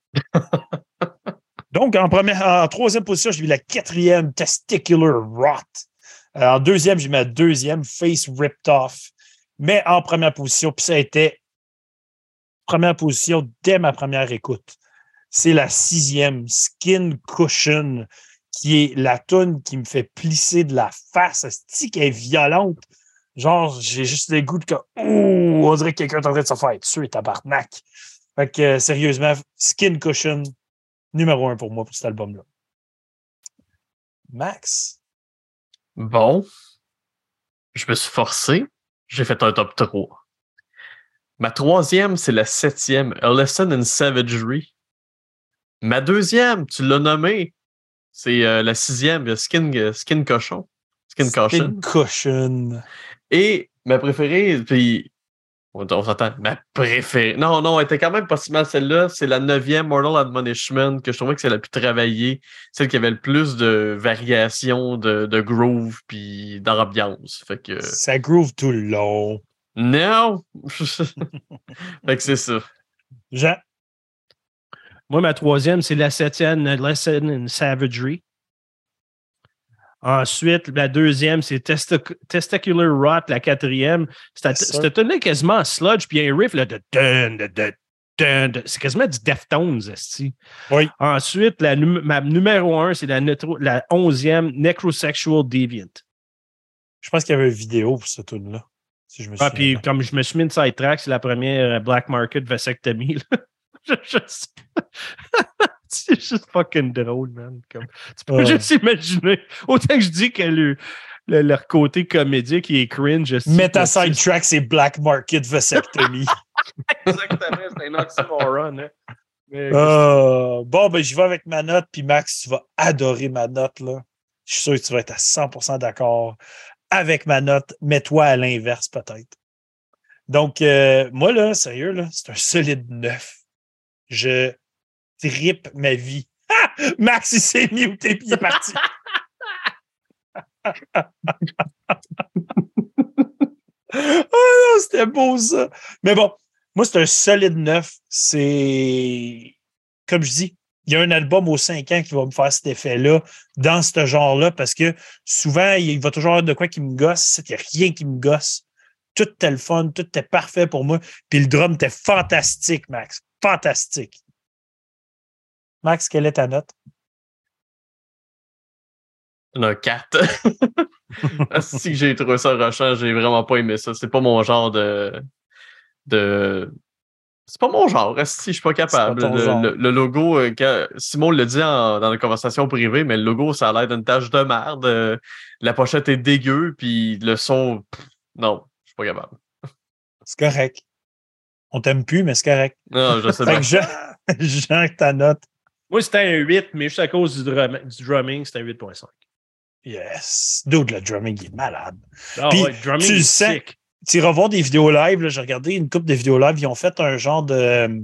A: Donc, en, troisième position, j'ai mis la quatrième Testicular Rot. Euh, en deuxième, j'ai mis deuxième Face Ripped Off. Mais en première position, puis ça a été première position dès ma première écoute. C'est la sixième Skin Cushion qui est la toune qui me fait plisser de la face. C'est qui est violente. Genre, j'ai juste le goût de que, ouh, on dirait que quelqu'un est en train de se faire tuer, tabarnak. Fait que, euh, sérieusement, Skin Cushion, numéro un pour moi pour cet album-là. Max?
B: Bon. Je me suis forcé. J'ai fait un top 3. Ma troisième, c'est la septième, A Lesson in Savagery. Ma deuxième, tu l'as nommé, c'est euh, la sixième, Skin, euh, Skin Cochon. Skin Caution.
A: Skin Cushion.
B: Et ma préférée, puis on, on s'entend, ma préférée. Non, non, elle était quand même pas si mal celle-là. C'est la neuvième Mortal Admonishment que je trouvais que c'est la plus travaillée, celle qui avait le plus de variations de, de groove puis d'ambiance. Fait que
A: Ça groove tout le long.
B: non. fait que c'est ça.
A: Jean?
C: Moi, ma troisième, c'est la septième, Lesson in Savagery. Ensuite, la deuxième, c'est Testi- Testicular Rot, la quatrième. C'était tenu quasiment en sludge, puis un riff là, de dun, de, de, C'est quasiment du Deftones, esti.
A: Oui.
C: Ensuite, la, num- ma numéro un, c'est la, la onzième, Necrosexual Deviant.
A: Je pense qu'il y avait une vidéo pour ce tune-là. Si je me
C: Ah, puis comme je me suis mis une side track, c'est la première euh, Black Market vasectomie. là. Je- je- c'est juste fucking drôle, man. Comme, tu peux
A: Ouais.
C: juste imaginer. Autant que je dis que le, le- leur côté comédie qui est cringe.
A: Mais ta
C: c'est-
A: sidetrack, c'est Black Market Vasectomy.
C: Exactement, c'est un oxymoron. Hein. Mais-
A: Euh, bon, ben, j'y vais avec ma note, puis Max, tu vas adorer ma note, là. Je suis sûr que tu vas être à 100% d'accord avec ma note, mais toi à l'inverse, peut-être. Donc, euh, moi, là, sérieux, là, c'est un solide 9. Je tripe ma vie. Ah! Max, il s'est muté, puis il est parti. Non, c'était beau, ça. Mais bon, moi, c'est un solide 9. C'est, comme je dis, il y a un album aux 5 ans qui va me faire cet effet-là dans ce genre-là parce que souvent, il va toujours avoir de quoi qui me gosse. Il n'y a rien qui me gosse. Tout était le fun, tout était parfait pour moi. Puis le drum était fantastique, Max. Fantastique. Max, quelle est ta note?
B: Un 4. si j'ai trouvé ça rushant, j'ai vraiment pas aimé ça. C'est pas mon genre de. de... C'est pas mon genre. Si je suis pas capable.
A: pas
B: le,
A: genre.
B: le- le logo, euh, quand- Simon le dit en- dans la conversation privée, mais le logo, ça a l'air d'une tache de merde. Euh, La pochette est dégueu, puis le son. pff, non, je suis pas capable.
A: C'est correct. On t'aime plus, mais c'est correct.
B: Non, je sais
A: Fait
B: pas.
A: que Jean, Jean, ta note.
C: Moi, c'était un 8, mais juste à cause du, drum- du drumming, c'était un 8.5.
A: Yes. Dude, le drumming il est malade.
C: Ah
A: Puis,
C: ouais, le drumming
A: tu le
C: sick.
A: tu iras voir des vidéos live. J'ai regardé une couple de vidéos live. Ils ont fait un genre de,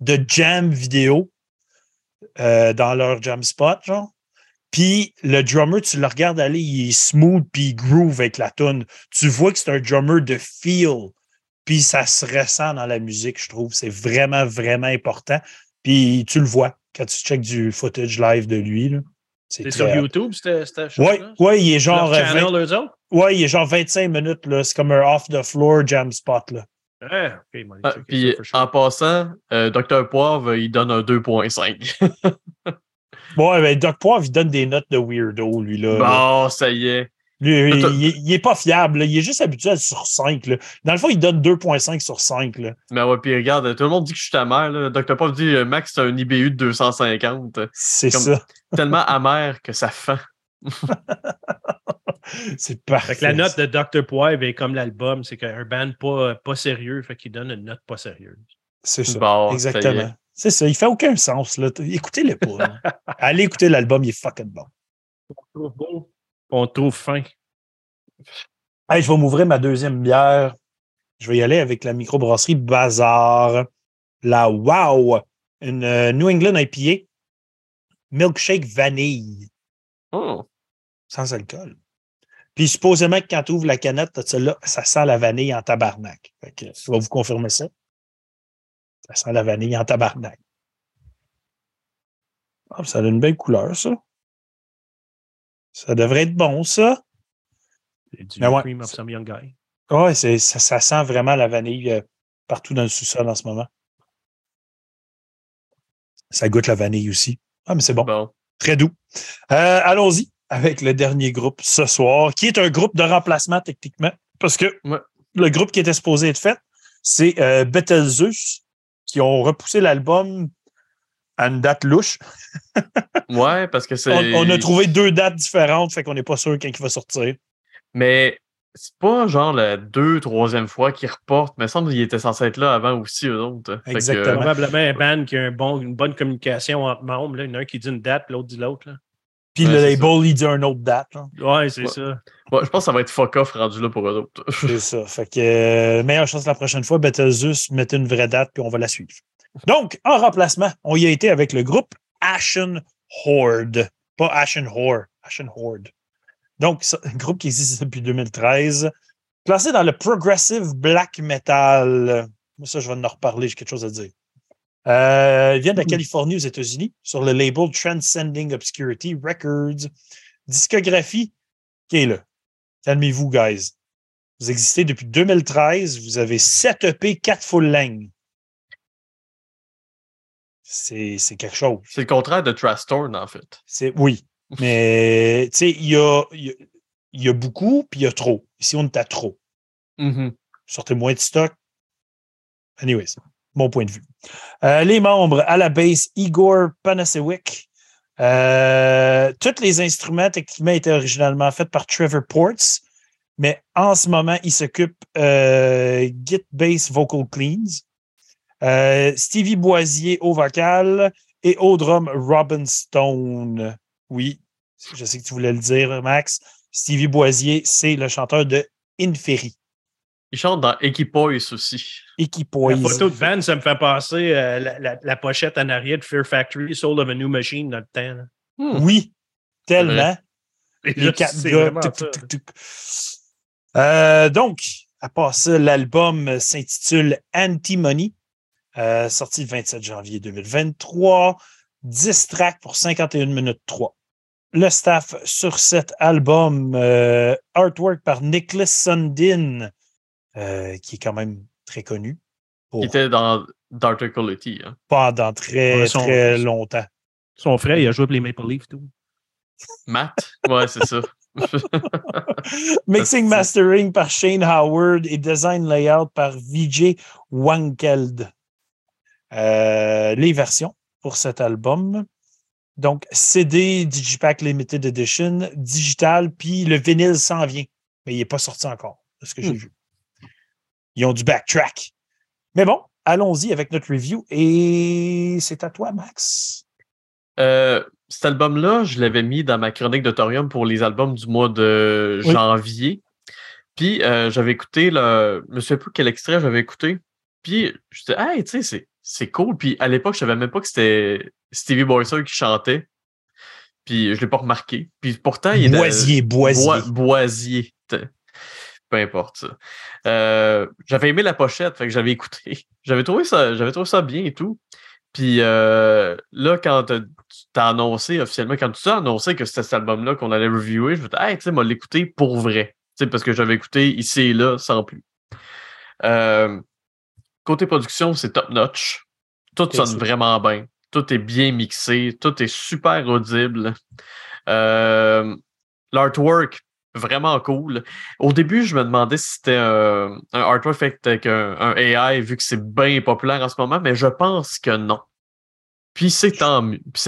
A: de jam vidéo euh, dans leur jam spot, genre. Puis le drummer, tu le regardes aller, il est smooth, puis il groove avec la tune. Tu vois que c'est un drummer de feel. Puis ça se ressent dans la musique, je trouve. C'est vraiment, vraiment important. Puis tu le vois quand tu checkes du footage live de lui. là.
C: C'est sur
A: très-
C: YouTube, c'était
A: Ouais, ouais, il est
C: Genre
A: genre, 20
C: channel, eux autres?
A: ouais, il est genre 25 minutes. là. C'est comme un off-the-floor jam spot. Là.
C: Ah,
B: Ah, puis en passant, euh, Dr. Poivre, il donne un 2.5.
A: Ouais, ben Doc Poivre, il donne des notes de weirdo, lui. Là.
B: bon, ça y est.
A: Lui, il, il est- pas fiable. là. Il est juste habitué à être sur 5. Là. Dans le fond, il donne 2.5 sur 5. Là.
B: Mais ouais, puis regarde, tout le monde dit que je suis ta mère. Là. Dr. Poivre dit euh, Max, c'est un IBU de 250.
A: C'est
B: Comme-
A: ça.
B: Tellement amer que ça fend.
A: C'est parfait.
C: Fait que la note de Dr. Poivre est comme l'album, c'est qu'un band pas, pas sérieux, fait qu'il donne une note pas sérieuse.
A: C'est ça.
B: Bon,
A: Exactement.
B: est.
A: C'est ça. Il fait aucun sens. Là. Écoutez-le pas. Allez écouter l'album, il est fucking bon.
C: On trouve fin.
A: Hey, je vais m'ouvrir ma deuxième bière. Je vais y aller avec la microbrasserie Bazar. La Wow. Une euh, New England IPA. Milkshake vanille.
B: Oh.
A: Sans alcool. Puis supposément que quand tu ouvres la canette celle-là, ça sent la vanille en tabarnak. Fait que je vais vous confirmer ça. Ça sent la vanille en tabarnak. Ah, ça a une belle couleur, ça. Ça devrait être bon, ça.
C: C'est du
A: Mais ouais,
C: cream of some young guy.
A: Ouais, c'est, ça, ça sent vraiment la vanille euh, partout dans le sous-sol en ce moment. Ça goûte la vanille aussi. Ah, mais c'est bon.
B: Bon.
A: Très doux. Euh, allons-y avec le dernier groupe ce soir, qui est un groupe de remplacement techniquement, parce que
B: Ouais.
A: le groupe qui était supposé être fait, c'est euh, Betelgeuse, qui ont repoussé l'album à une date louche.
B: Ouais, parce que c'est.
A: On, on a trouvé deux dates différentes, fait qu'on n'est pas sûr quand il va sortir.
B: Mais c'est pas genre la deux, troisième fois qu'ils reportent. Mais il me semble qu'il était censé être là avant aussi, eux autres. Fait que,
A: Exactement.
C: Probablement un band qui a un bon, une bonne communication entre membres. Là. Il y en a un qui dit une date, l'autre dit l'autre. là.
A: Puis
B: Ouais,
A: le label, il dit une autre date. là.
C: Ouais, c'est
B: Ouais.
C: ça.
B: ouais, je pense que ça va être fuck off rendu là pour eux autres.
A: C'est ça. Fait que euh, meilleure chance la prochaine fois, Betelgeuse, mettez une vraie date, puis on va la suivre. Donc, en remplacement, on y a été avec le groupe Ashen Horde. Pas Ashen Horde, Ashen Horde. Donc, un groupe qui existe depuis 2013, classé dans le progressive black metal. Moi, ça, je vais en reparler, j'ai quelque chose à dire. Euh, ils viennent de la Californie aux États-Unis sur le label Transcending Obscurity Records. Discographie qui est là. Calmez-vous, guys. Vous existez depuis 2013. Vous avez 7 EP, 4 full length. C'est quelque chose.
B: C'est le contraire de Trastorn, en fait.
A: C'est Oui. Mais, tu sais, il y a, il y a- il y a beaucoup, puis il y a trop. Ici, on est à trop.
B: Mhm.
A: Sortez moins de stock. Anyways, mon point de vue. Euh, les membres à la base, Igor Panasewicz. Euh, tous les instruments, techniquement, étaient originalement faits par Trevor Ports, mais en ce moment, il s'occupe euh, Git Bass Vocal Cleans. Euh, Stevie Boisier au vocal et au drum Robin Stone. Oui, je sais que tu voulais le dire, Max. Stevie Boisier, c'est le chanteur de Inferi.
B: Il chante dans Equipoise aussi.
A: Equipoise.
C: La photo de Van, ça me fait passer euh, la, la- la pochette en arrière de Fear Factory, Soul of a New Machine dans le temps.
B: Hmm.
A: Oui, tellement.
C: Et
A: Les
C: là,
A: quatre
C: c'est
A: gars.
C: vraiment
A: tuc,
C: ça,
A: tuc, tuc, tuc. Euh, donc, à part ça, l'album s'intitule Antimony, euh, sorti le 27 janvier 2023. 10 tracks pour 51 minutes 3. Le staff sur cet album, euh, artwork par Nicholas Sundin, euh, qui est quand même très connu.
B: Qui était dans Dark Quality. Hein.
A: Pendant très,
C: Ouais, son-
A: très longtemps.
C: Son frère, il a joué pour les Maple Leafs, tout.
B: Matt? Ouais, c'est ça.
A: Mixing Mastering par Shane Howard et Design Layout par Vijay Wankeld. Euh, les versions pour cet album. Donc, CD, Digipack Limited Edition, digital, puis le vinyle s'en vient. Mais il n'est pas sorti encore, de ce que j'ai
B: Hmm.
A: vu. Ils ont du backtrack. Mais bon, allons-y avec notre review. Et c'est à toi, Max.
B: Euh, cet album-là, je l'avais mis dans ma chronique d'Autorium pour les albums du mois de
A: Oui.
B: janvier. Puis euh, j'avais écouté le. Je me souviens plus quel extrait j'avais écouté. Puis je disais, hey, tu sais, c'est- cool. Puis à l'époque, je savais même pas que c'était Stevie Boyser qui chantait. Puis je l'ai pas remarqué. Puis pourtant, il est dans-
A: Boisier, Boisier.
B: Boi- Boisier. Peu importe ça. Euh, j'avais aimé la pochette, fait que j'avais écouté. J'avais trouvé ça, j'avais trouvé ça bien et tout. Puis euh, là, quand t'as- tu t'as annoncé officiellement, quand tu as annoncé que c'était cet album-là qu'on allait reviewer, je me disais, hey, tu sais, moi, l'écouter pour vrai. Parce que j'avais écouté ici et là sans plus. Euh, côté production, c'est top notch. Tout sonne vraiment bien. Tout est bien mixé. Tout est super audible. Euh, L'artwork, vraiment cool. Au début, je me demandais si c'était un, un artwork fait avec un, un AI, vu que c'est bien populaire en ce moment, mais je pense que non. Puis c'est tant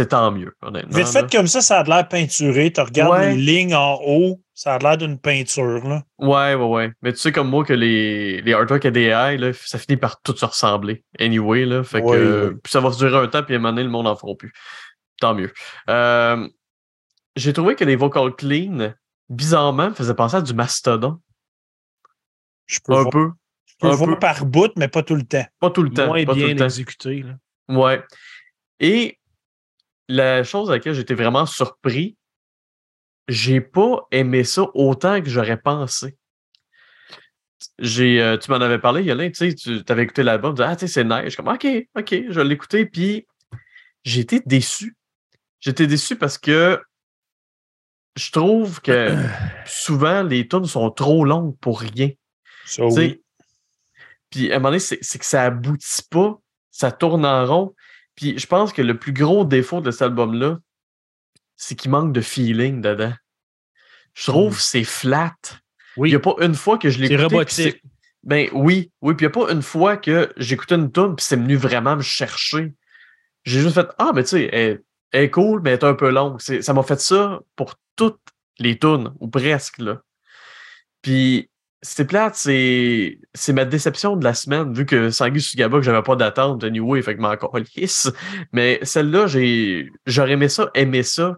B: tant mieux, honnêtement.
A: Vite
B: là.
A: fait comme ça, ça a de l'air peinturé. Tu regardes
B: Ouais.
A: les lignes en haut, ça a l'air d'une peinture. Là.
B: Ouais, ouais, ouais. Mais tu sais, comme moi, que les, les artworks AI, là, ça finit par tout se ressembler. Anyway, là. Fait que
A: Ouais, ouais.
B: puis ça va se durer un temps, puis à un moment donné, le monde n'en fera plus. Tant mieux. Euh, J'ai trouvé que les vocal clean, bizarrement, me faisaient penser à du mastodon.
A: Je peux
B: Un
A: voir,
B: peu.
A: je peux
B: un
A: voir
B: peu.
A: par bout, mais pas tout le temps.
B: Pas tout le temps.
C: Moins
B: pas tout
C: bien
B: le temps.
C: exécuté. Là.
B: Ouais. Et la chose à laquelle j'étais vraiment surpris, j'ai pas aimé ça autant que j'aurais pensé. J'ai, euh, tu m'en avais parlé, Yolin, tu sais, tu avais écouté l'album, tu disais, ah, tu sais, c'est nice. Je suis comme, OK, OK, je vais l'écouter. Puis j'ai été déçu. J'étais déçu parce que je trouve que souvent les tunes sont trop longues pour rien. Sais,
A: oui.
B: Puis à un moment donné, c'est c'est que ça aboutit pas, ça tourne en rond. Puis je pense que le plus gros défaut de cet album-là, c'est qu'il manque de feeling dedans. Je trouve que c'est flat. Il
C: Oui,
B: n'y a pas une fois que je l'ai écouté. Ben oui, oui. Puis il n'y a pas une fois que j'écoutais une tune puis c'est venu vraiment me chercher. J'ai juste fait Ah, mais tu sais, elle, elle est cool, mais elle est un peu longue. Ça m'a fait ça pour toutes les tunes, ou presque. Là. Puis c'est plate, c'est c'est ma déception de la semaine, vu que Sangu Sugaba, que j'avais pas d'attente, anyway, fait que m'en lisse. Mais celle-là, j'ai j'aurais aimé ça, aimé ça,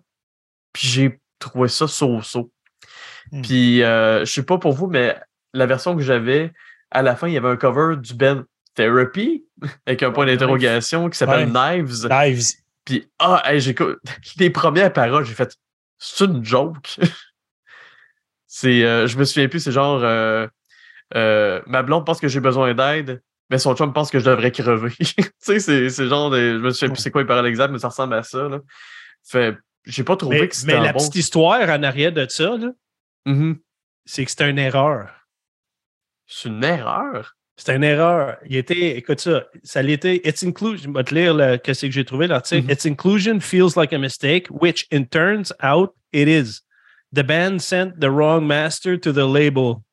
B: puis j'ai trouvé ça so-so.
A: Hmm.
B: Puis euh, je sais pas pour vous, mais la version que j'avais, à la fin, il y avait un cover du Ben Therapy, avec un point d'interrogation qui s'appelle Knives.
A: Knives.
B: Puis, ah, hey, j'écoute. Les premières paroles, j'ai fait, c'est une joke. c'est, euh, je me souviens plus, c'est genre, euh, euh, ma blonde pense que j'ai besoin d'aide, mais son chum pense que je devrais crever. tu sais, c'est, c'est genre, de, je me souviens plus c'est quoi les paroles exactes, mais ça ressemble à ça, là. Fait, j'ai pas trouvé
C: Mais,
B: que c'était
C: mais la
B: bon.
C: petite histoire en arrière de ça, là,
B: Mhm.
C: c'est que c'était une erreur.
B: C'est une erreur?
C: C'était une erreur. Il était, écoute ça, ça l'était. Its inclusion, je vais te lire le, qu'est-ce que j'ai trouvé l'article.
B: Mhm.
C: Its inclusion feels like a mistake, which in turns out it is. The band sent the wrong master to the label,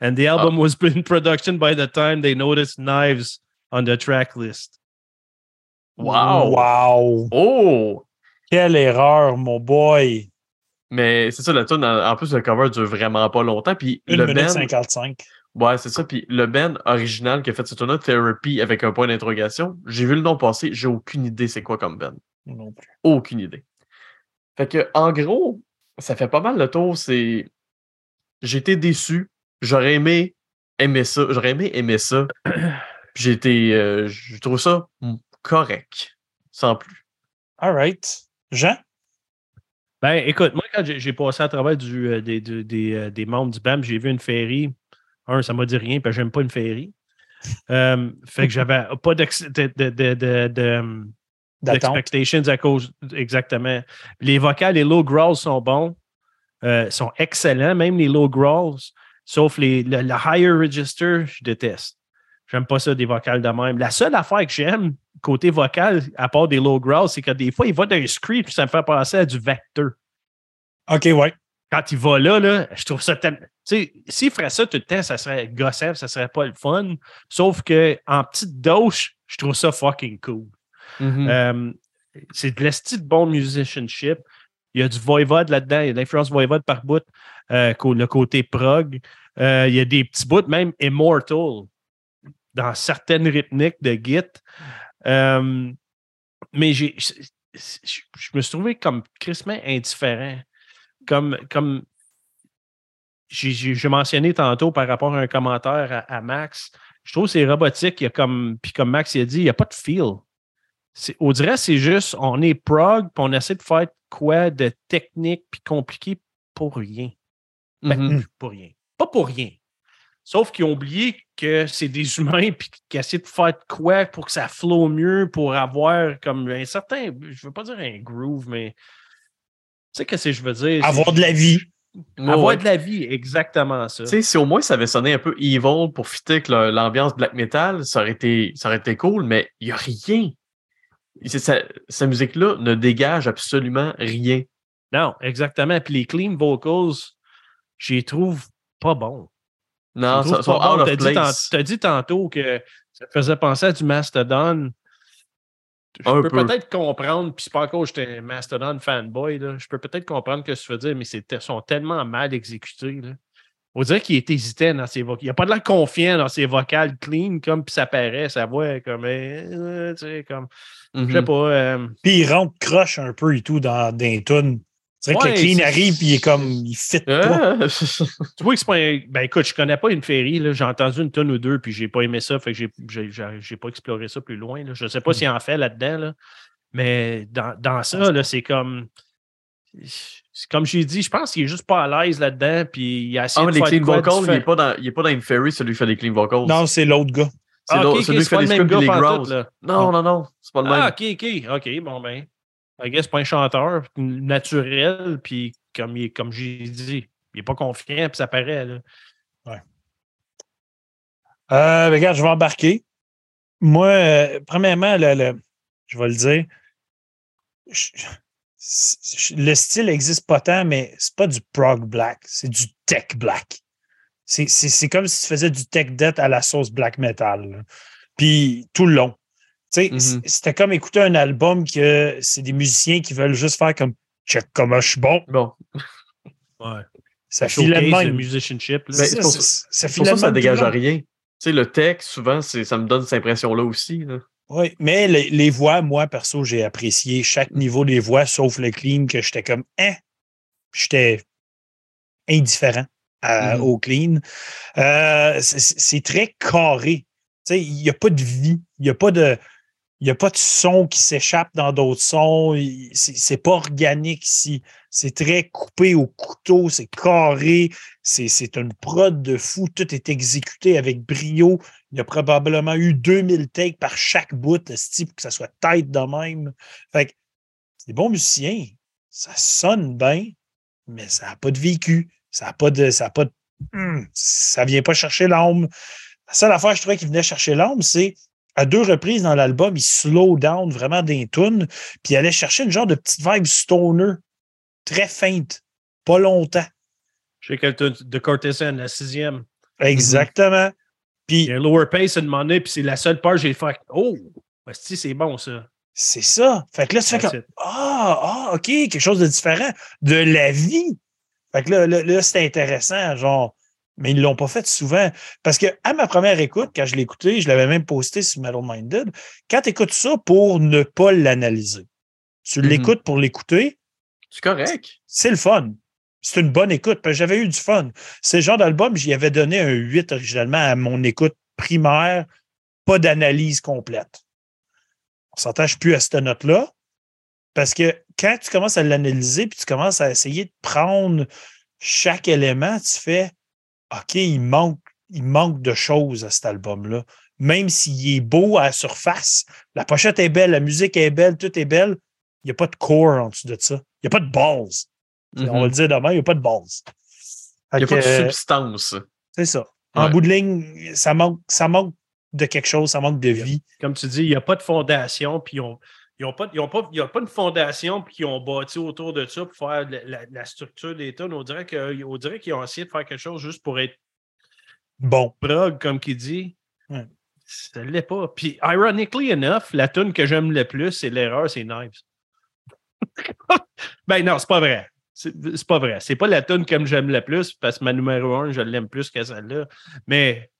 C: and the album was in production by the time they noticed knives on the track list.
B: Wow.
A: Wow!
B: Oh!
A: Quelle erreur, mon boy!
B: Mais c'est ça, la tune en, en plus, le cover dure vraiment pas longtemps. Puis
A: Une
B: le
A: minute
B: band,
A: 55.
B: Ouais, c'est ça. Puis le band original qui a fait ce tournoi, Therapy, avec un point d'interrogation, j'ai vu le nom passer, j'ai aucune idée c'est quoi comme band.
A: Non plus.
B: Aucune idée. Fait que, en gros, ça fait pas mal le tour. C'est. J'ai été déçu. J'aurais aimé aimer ça. J'aurais aimé aimer ça. Puis j'ai été. euh, je trouve ça correct. Sans plus.
A: All right. Jean?
C: Ben, écoute, moi, quand j'ai passé à travers du, euh, des, du- des, euh, des membres du BAM, j'ai vu une féerie. Un, ça m'a dit rien, parce que j'aime pas une féerie. Euh, fait que j'avais pas de, de, de, de, de,
A: d'attente.
C: Expectations à cause. Exactement. Les vocales, les low growls sont bons, euh, sont excellents, même les low growls, sauf les, le, le higher register, je déteste. J'aime pas ça des vocales de même. La seule affaire que j'aime, côté vocal, à part des low growls, c'est que des fois, il va dans un script puis ça me fait penser à du vector.
A: OK, ouais.
C: Quand il va là, là je trouve ça tellement. Tu sais, s'il ferait ça tout le temps, ça serait gossant, ça serait pas le fun. Sauf que en petite dose, je trouve ça fucking cool.
B: Mhm.
C: Euh, c'est de l'esti de bon musicianship. Il y a du voivode là-dedans, il y a de l'influence voivode par bout, euh, le côté prog. Euh, il y a des petits bouts, même immortal, dans certaines rythmiques de Git. Mais je, me suis trouvé comme crissement indifférent. Comme, comme j'ai, tantôt par rapport à un commentaire à, à Max, je trouve que c'est robotique. Il y a comme, puis comme Max il a dit, il n'y a pas de feel. C'est- on dirait que c'est juste, on est prog, puis on essaie de faire quoi de technique puis compliqué pour rien. Ben,
B: Mhm.
C: pour rien. Pas pour rien. Sauf qu'ils ont oublié que c'est des humains puis qu'ils essaient de faire de quoi pour que ça flow mieux, pour avoir comme un certain, je veux pas dire un groove, mais tu sais qu'est-ce que je veux dire?
A: Avoir
C: C'est-
A: de la vie.
B: Ouais,
C: Avoir
B: ouais.
C: de la vie, exactement ça.
B: Tu sais, si au moins ça avait sonné un peu evil pour fitter avec l'ambiance black metal, ça aurait été, ça aurait été cool, mais il n'y a rien. Cette musique-là ne dégage absolument rien.
C: Non, exactement. Puis les clean vocals, je les trouve pas bons.
B: Non, ça sont
C: bons.
B: of
C: T'as dit, tantôt que ça te faisait penser à du Mastodon. Je
B: Un
C: peux
B: peu.
C: peut-être comprendre, puis c'est pas encore j'étais un Mastodon fanboy, là. je peux peut-être comprendre ce que tu veux dire, mais ils sont tellement mal exécutés. Là. On dirait qu'il est hésitant dans ses vocales. Il n'a pas de l'air confiant dans ses vocales clean, comme puis ça paraît, sa voix comme, euh, tu sais, comme, je sais
B: Mhm.
C: pas. euh,
A: Puis il rentre croche un peu et tout dans, dans les tunes. C'est vrai
C: Ouais,
A: que le clean arrive puis il est comme il fit pas.
C: Tu vois que c'est pas un. Ben écoute, je connais pas une féerie. là. J'ai entendu une tonne ou deux, puis j'ai pas aimé ça. Fait que j'ai- j'ai j'ai- j'ai pas exploré ça plus loin. là. Je sais pas s'il en fait là-dedans. Là. Mais dans, dans ça, là, c'est comme. Comme j'ai dit, je pense qu'il est juste pas à l'aise là-dedans. Puis il a essayé
B: Ah, mais
C: de
B: les
C: faire
B: clean vocals, il n'est pas, dans- il est pas dans Inferry, celui qui fait les clean vocals.
A: Non, c'est l'autre gars.
B: C'est
C: Ah,
B: qui
C: c'est
B: fait
C: pas
B: les les
C: gars pantoute,
B: growls.
C: là.
B: Non, non, non, c'est pas le même.
C: Ah, ok, ok, ok, bon ben. I guess pas un chanteur naturel, puis comme, il comme j'ai dit, il est pas confiant, puis ça paraît. Là.
A: Euh, ben, regarde, je vais embarquer. Moi, euh, premièrement, le, le- je vais le dire, je- je- le style n'existe pas tant, mais c'est pas du prog black, c'est du tech black. C'est- C'est c'est comme si tu faisais du tech death à la sauce black metal. là. Puis tout le long. Tu sais,
B: Mhm.
A: c- C'était comme écouter un album que c'est des musiciens qui veulent juste faire comme check comment je suis bon.
B: Bon,
C: Ouais.
A: Ça de même.
C: musicianship. là.
B: Ben,
A: C'est
B: c'est pour
A: ça,
B: ça-
A: ça- ça
B: pour ça ça
A: le
B: dégage à rien. Tu sais, le tech, souvent, c'est- ça me donne cette impression-là aussi. là.
A: Oui, mais les, les voix, moi, perso, j'ai apprécié chaque niveau des voix, sauf le clean, que j'étais comme, hein, j'étais indifférent à-
B: Mhm.
A: au clean. Euh, c'est- très carré. Il n'y a pas de vie, il n'y a pas de. Il n'y a pas de son qui s'échappe dans d'autres sons. C'est pas organique ici. C'est très coupé au couteau, c'est carré. C'est c'est une prod de fou. Tout est exécuté avec brio. Il y a probablement eu 2000 takes par chaque bout, esti, pour que ça soit tête de même. Fait que c'est des bons musiciens. Ça sonne bien, mais ça n'a pas de vécu. Ça n'a pas de. Ça a pas de. Hum, ça vient pas chercher l'âme. La seule affaire, je trouvais qu'il venait chercher l'âme, c'est à deux reprises dans l'album, il slow down vraiment des tunes, puis il allait chercher une genre de petite vibe stoner, très feinte, pas longtemps.
C: Je sais qu'elle de Cortesen, la sixième.
A: Exactement. Puis
C: Il y a un lower pace à demander, puis c'est la seule part que j'ai fait. Oh, si c'est bon ça.
A: c'est ça. Fait que là, tu fais comme. Ah, ah, OK, quelque chose de différent. De la vie. Fait que là, là, là, c'est intéressant, genre. Mais ils ne l'ont pas fait souvent. Parce que à ma première écoute, quand je l'ai écouté, je l'avais même posté sur Metal Minded, quand tu écoutes ça pour ne pas l'analyser, tu
B: Mhm.
A: l'écoutes pour l'écouter,
B: C'est correct.
A: c'est le fun. C'est une bonne écoute. J'avais eu du fun. C'est genre d'album, j'y avais donné un 8 originalement à mon écoute primaire, pas d'analyse complète. On s'entend, je suis plus à cette note-là. Parce que quand tu commences à l'analyser puis tu commences à essayer de prendre chaque élément, tu fais OK, il manque, il manque de choses à cet album-là. même s'il est beau à la surface, la pochette est belle, la musique est belle, tout est belle, il n'y a pas de core en dessous de ça. Il n'y a pas de balls. On va le dire demain, il n'y a pas de balls.
B: Il n'y a pas de substance.
A: C'est ça. En
B: Ouais.
A: bout de ligne, ça manque, ça manque de quelque chose, ça manque de vie.
C: Comme tu dis, il n'y a pas de fondation, puis ont. Ils ont pas, ils ont pas, il n'y a pas une fondation puis qu'ils ont bâti autour de ça pour faire la, la- la structure des tonnes. On dirait que- on dirait qu'ils ont essayé de faire quelque chose juste pour être
A: Bon.
C: prog, comme qu'il dit.
A: Ouais.
C: Ça ne l'est pas. Puis, ironically enough, la tune que j'aime le plus, c'est l'erreur, c'est Knives. ben non, c'est pas vrai. C'est pas vrai. C'est pas la tune que j'aime le plus, parce que ma numéro un, je l'aime plus que celle-là. Mais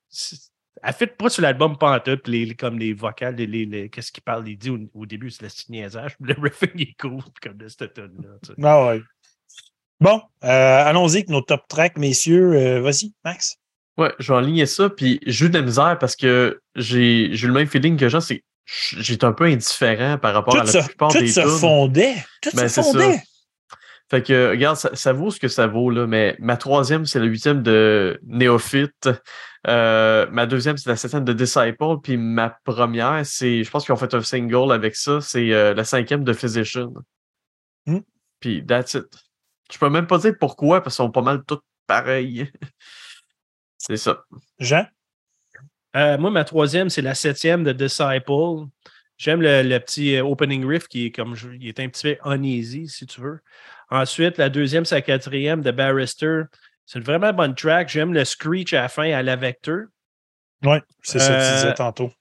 C: elle fait pas sur l'album pantoute, les, comme les vocales, les, les- les- qu'est-ce qu'il parle, il dit au, au début, c'est le niaisage. Le riffing est cool, comme de cette tu sais.
A: Ah ouais. Bon, euh, allons-y avec nos top tracks, messieurs. Euh, Vas-y, Max.
B: Ouais, je vais aligner ça, puis j'ai eu de la misère parce que j'ai j'ai eu le même feeling que Jean, c'est que j'étais un peu indifférent par rapport à la
A: se,
B: plupart
A: tout
B: des
A: se
B: tunes.
A: fondait. Tout
B: Ben,
A: se
B: c'est ça.
A: fondait.
B: Fait que, regarde, ça, ça vaut ce que ça vaut, là, mais ma troisième, c'est la huitième de Néophyte. Euh, ma deuxième, c'est la septième de Disciple. Puis ma première, c'est, je pense qu'ils ont fait un single avec ça, c'est euh, la cinquième de Physician.
A: Hmm.
B: Puis that's it. Je peux même pas dire pourquoi, parce qu'ils sont pas mal toutes pareilles. c'est ça.
A: Jean?
C: Euh, moi, ma troisième, c'est la septième de Disciple. J'aime le, le petit opening riff qui est comme je- il est un petit peu uneasy, si tu veux. Ensuite, la deuxième, c'est la quatrième de Barrister. C'est une vraiment bonne track. J'aime le screech à la fin à la Vector.
A: Oui, c'est ça que tu
C: Euh,
A: disais tantôt.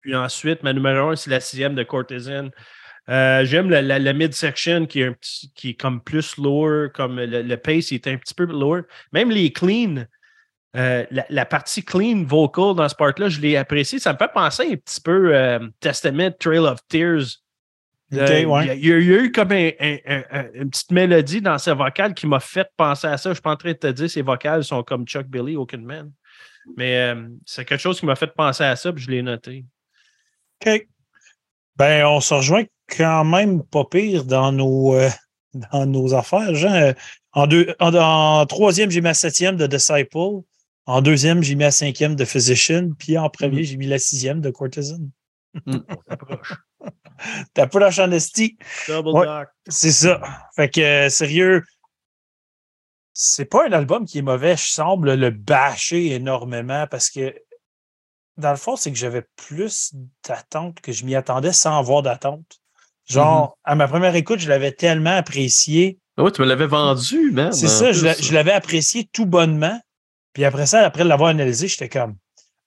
C: Puis ensuite, ma numéro un, c'est la sixième de Courtesan. Euh, J'aime la, la, la mid-section qui est, un petit- qui est comme plus lower, comme le, le pace est un petit peu lower. Même les clean, euh, la, la partie clean vocal dans ce part-là, je l'ai apprécié. Ça me fait penser un petit peu euh, Testament, Trail of Tears. Euh, il y
A: ouais.
C: a- il y, a il y a eu comme un- un- un- un- une petite mélodie dans ses vocales qui m'a fait penser à ça. Je suis pas en train de te dire ses vocales sont comme Chuck Billy, Aucun Man. Mais euh, c'est quelque chose qui m'a fait penser à ça, puis je l'ai noté.
A: OK. Ben, on se rejoint quand même pas pire dans nos, euh, dans nos affaires. Jean, en, deux, en, en troisième, j'ai mis la septième de Disciple. En deuxième, j'ai mis la cinquième de Physician. Puis en premier, j'ai mis la sixième de Courtesan.
C: On s'approche.
A: T'as pas la honesty.
C: Double
A: Ouais.
C: dock.
A: C'est ça. Fait que, euh, sérieux, c'est pas un album qui est mauvais. Je semble le bâcher énormément parce que, dans le fond, c'est que j'avais plus d'attente que je m'y attendais sans avoir d'attente. Genre, à ma première écoute, je l'avais tellement apprécié.
B: Ah ouais, tu me l'avais vendu, man.
A: C'est
B: en
A: ça,
B: plus.
A: je l'avais apprécié tout bonnement. Puis après ça, après l'avoir analysé, j'étais comme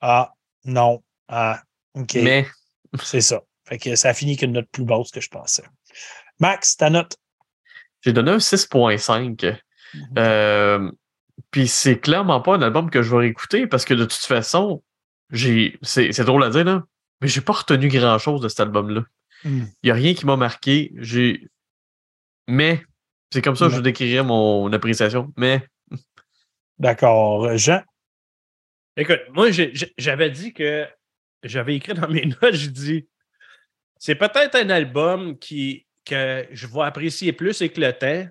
A: Ah, non, ah, OK,
B: Mais
A: c'est ça. Fait que ça a fini qu'une note plus basse que je pensais. Max, ta note?
B: j'ai donné un 6.5. Euh, Puis c'est clairement pas un album que je vais réécouter parce que de toute façon, j'ai. C'est c'est drôle à dire, là, mais j'ai pas retenu grand-chose de cet album-là.
A: Hmm.
B: Il n'y a rien qui m'a marqué. J'ai. Mais, c'est comme ça que je décrirais mon appréciation. Mais,
A: D'accord. Jean?
C: Écoute, moi, j'avais dit que j'avais écrit dans mes notes, j'ai dit c'est peut-être un album qui, que je vais apprécier plus avec le temps,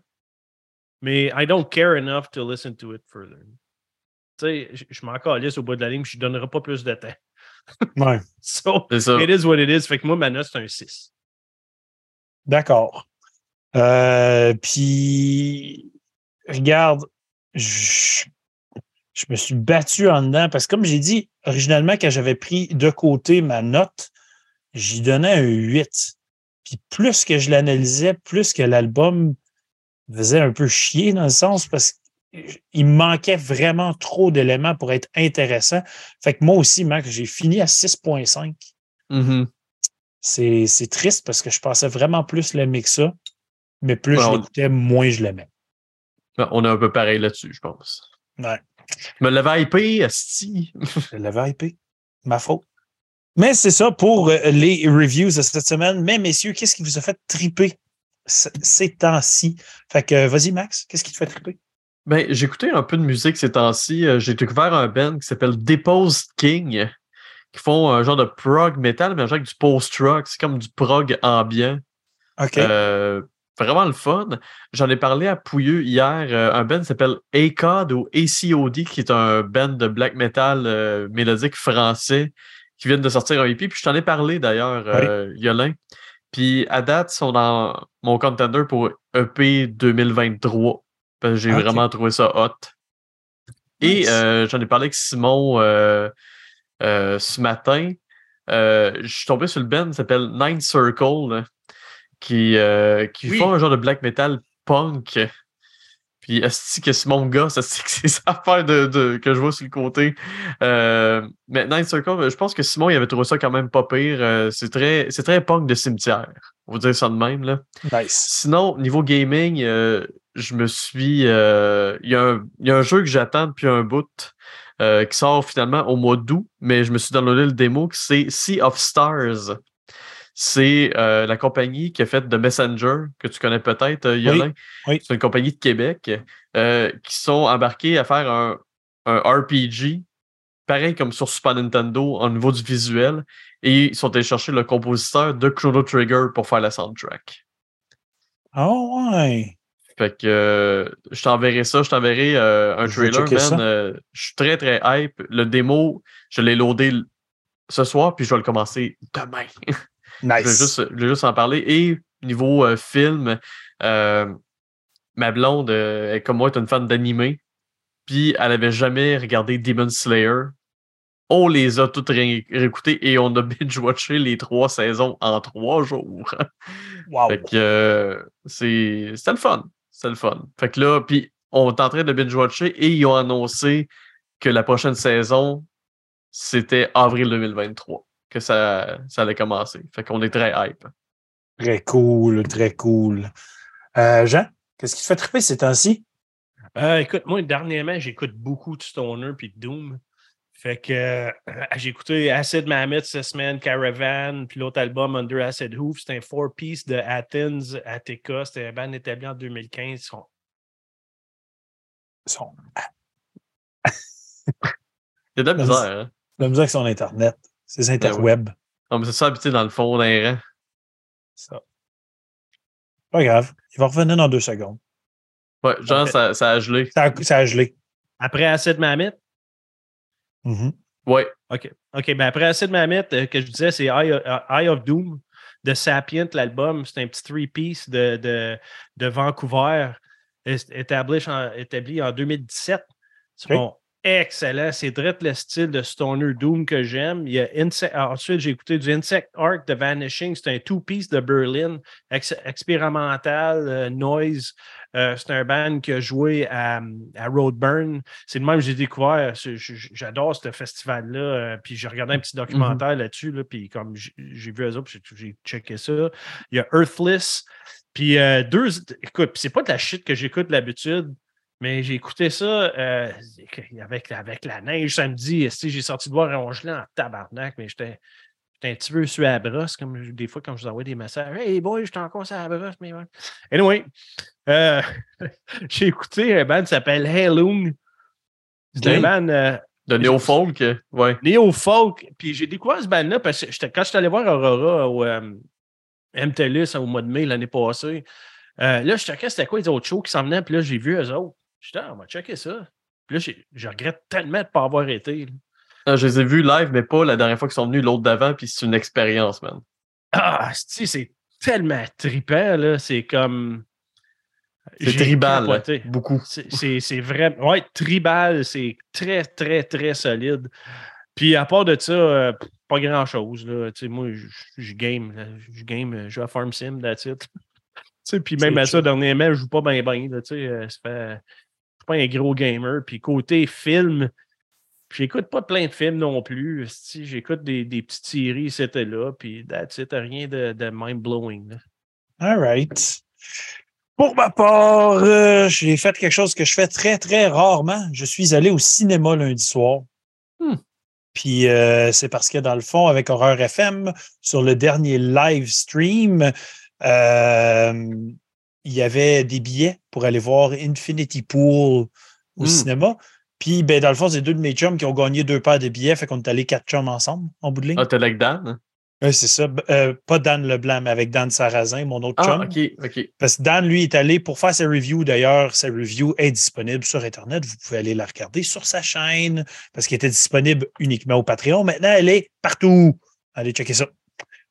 C: mais I don't care enough to listen to it further. Tu sais, je, je m'en calisse au bout de la ligne, je ne donnerai pas plus de temps.
A: Ouais.
C: So,
B: c'est ça.
C: it is what it is. Fait que moi, ma note, c'est un 6.
A: D'accord. Euh, puis, regarde, je, je me suis battu en dedans parce que, comme j'ai dit, originalement, quand j'avais pris de côté ma note, j'y donnais un 8. Puis plus que je l'analysais, plus que l'album faisait un peu chier dans le sens parce qu'il me manquait vraiment trop d'éléments pour être intéressant. Fait que moi aussi, Mac, j'ai fini à 6.5
B: Mhm.
A: c'est c'est triste parce que je pensais vraiment plus l'aimer que ça, mais plus
B: Ouais,
A: je
B: on-
A: l'écoutais, moins je l'aimais.
B: Ouais, On est un peu pareil là-dessus, je pense.
A: Ouais,
B: Je me l'avais hypé, Asti.
A: je l'avais hypé. Ma faute. Mais c'est ça pour euh, les reviews de cette semaine. Mais messieurs, qu'est-ce qui vous a fait triper ces temps-ci? Fait que vas-y, Max, qu'est-ce qui te fait triper?
B: Ben, j'ai écouté un peu de musique ces temps-ci. Euh, J'ai découvert un band qui s'appelle Deposed King, qui font un genre de prog metal, mais avec du post-rock. C'est comme du prog ambiant.
A: OK.
B: Euh, vraiment le fun. J'en ai parlé à Pouilleux hier. euh, un band qui s'appelle ACOD ou ACOD, qui est un band de black metal euh, mélodique français qui viennent de sortir un EP. Puis je t'en ai parlé d'ailleurs, euh, Yolin. Puis à date, ils sont dans mon contender pour EP 2023. Parce que j'ai vraiment trouvé ça hot. Et euh, j'en ai parlé avec Simon euh, euh, ce matin. Je suis tombé sur le band qui s'appelle Nine Circle, là, qui, qui
C: Oui.
B: font un genre de black metal punk. Puis, est-ce que c'est mon gars, ça c'est que c'est sa affaire de, de- que je vois sur le côté. Euh, mais Nine Circle, je pense que Simon, il avait trouvé ça quand même pas pire. Euh, c'est très, c'est très punk de cimetière. On va dire ça de même, là.
A: Nice.
B: Sinon, niveau gaming, euh, je me suis. euh, Il y, a un- il y a un jeu que j'attends depuis un bout qui sort finalement au mois d'août, mais je me suis downloadé le démo, que c'est Sea of Stars. C'est euh, la compagnie qui a fait The Messenger, que tu connais peut-être, euh, Yolin.
A: oui.
B: C'est une compagnie de Québec euh, qui sont embarqués à faire un, un RPG, pareil comme sur Super Nintendo, au niveau du visuel, et ils sont allés chercher le compositeur de Chrono Trigger pour faire la soundtrack.
A: Oh, ouais.
B: Fait que je t'enverrai ça, je t'enverrai un
A: Je
B: trailer, man. je suis très, très hype. Le démo, je l'ai loadé ce soir, puis je vais le commencer demain. je,
A: Nice.
B: juste, je vais juste en parler. Et niveau euh, film, euh, ma blonde, euh, comme moi, est une fan d'animé, puis elle avait jamais regardé Demon Slayer. On les a toutes ré- réécoutées et on a binge-watché les trois saisons en trois jours.
A: Wow.
B: Fait que c'est c'était le fun. C'était le fun. Fait que là, puis on est en train de binge-watcher et ils ont annoncé que la prochaine saison, c'était avril 2023 que ça, ça allait commencer. Fait qu'on est très hype.
A: Très cool, très cool. Euh, Jean, qu'est-ce qui te fait triper ces temps-ci?
C: Euh, écoute, moi, dernièrement, j'écoute beaucoup de Stoner puis de Doom. Fait que euh, j'ai écouté Acid Mammoth cette semaine, Caravan, puis l'autre album Under Acid Hoof. C'était un four-piece de Athens, Attica. C'était un band établi en 2015. Ils sont-
A: Ils sont
B: C'est de la misère, hein?
A: la misère avec son Internet. C'est les interwebs.
B: Non, mais c'est ça habité dans le fond d'un rang.
A: Ça. Pas grave. Il va revenir dans deux secondes.
B: Ouais, genre, ça, ça a gelé.
A: Ça a, ça a gelé.
C: Après Acid Mammoth,
A: Mhm.
B: Ouais.
C: OK. OK, ben après Acid Mammoth, euh, que je disais, c'est Eye, of- Eye of Doom de Sapient, l'album. C'est un petit three-piece de, de, de Vancouver, établi en, établi en 2017. Ils
A: OK.
C: Sont excellents. C'est direct le style de Stoner Doom que j'aime. Il y a Insect- ah, Ensuite, j'ai écouté du Insect Art de Vanishing. C'est un two-piece de Berlin, ex- expérimental, euh, noise. Euh, c'est un band qui a joué à, à Roadburn. C'est le même que j'ai découvert. J'adore ce festival-là. euh, puis j'ai regardé un petit documentaire là-dessus. Là, puis comme j'ai vu eux autres, j'ai- checké ça. Il y a Earthless. Puis deux. Écoute, puis c'est pas de la shit que j'écoute d'habitude. Mais j'ai écouté ça euh, avec, avec la neige samedi. J'ai sorti de voir un gelé en tabarnak, mais j'étais un petit peu sur la brosse, comme je- des fois quand je vous envoie des messages. Hey boy, j'étais encore sur la brosse, mais ouais. Anyway, euh, j'ai écouté un band qui s'appelle Haloon. C'est un band euh,
B: De néo-folk, ouais.
C: néo-folk. Puis j'ai découvert ce band-là parce que quand je suis allé voir Aurora au MTLUS au mois de mai l'année passée, euh, là, je checkais c'était quoi les autres shows qui s'en venaient, puis là, j'ai vu eux autres. J'étais, ah, on va checker ça. Puis là, je regrette tellement de ne pas avoir été. là.
B: Non, je les ai vus live, mais pas la dernière fois qu'ils sont venus, l'autre d'avant, puis c'est une expérience, man.
C: Ah, c'est tellement trippant, là. C'est comme.
B: C'est tribal,
C: capoté.
B: beaucoup.
C: C'est- vraiment. Ouais, tribal, c'est très, très, très solide. Puis à part de ça, euh, pas grand-chose. là. Tu sais, Moi, je game. Je game, je joue à Farm Sim, that's it. Tu sais, Puis même à ça,
A: chill.
C: dernièrement, je joue pas bien, bien. là, tu sais, euh, ça fait- suis pas un gros gamer. Puis côté film, j'écoute pas plein de films non plus. esti, J'écoute des, des petites séries, c'était là. Puis that's it, rien de, de mind-blowing.
A: All right. Pour ma part, euh, j'ai fait quelque chose que je fais très, très rarement. Je suis allé au cinéma lundi soir.
C: Hmm.
A: Puis euh, c'est parce que dans le fond, avec Horreur FM, sur le dernier live stream, euh, il y avait des billets pour aller voir Infinity Pool au
B: Hmm.
A: cinéma. Puis, ben, dans le fond, c'est deux de mes chums qui ont gagné deux paires de billets, fait qu'on est allés quatre chums ensemble, en bout de ligne.
B: Ah, t'es like Dan?
A: Oui, c'est ça. Euh, pas Dan Leblanc, mais avec Dan Sarrazin, mon autre
B: Ah,
A: chum.
B: ok, ok.
A: Parce que Dan, lui, est allé pour faire sa review. D'ailleurs, sa review est disponible sur Internet. Vous pouvez aller la regarder sur sa chaîne parce qu'elle était disponible uniquement au Patreon. Maintenant, elle est partout. Allez checker ça.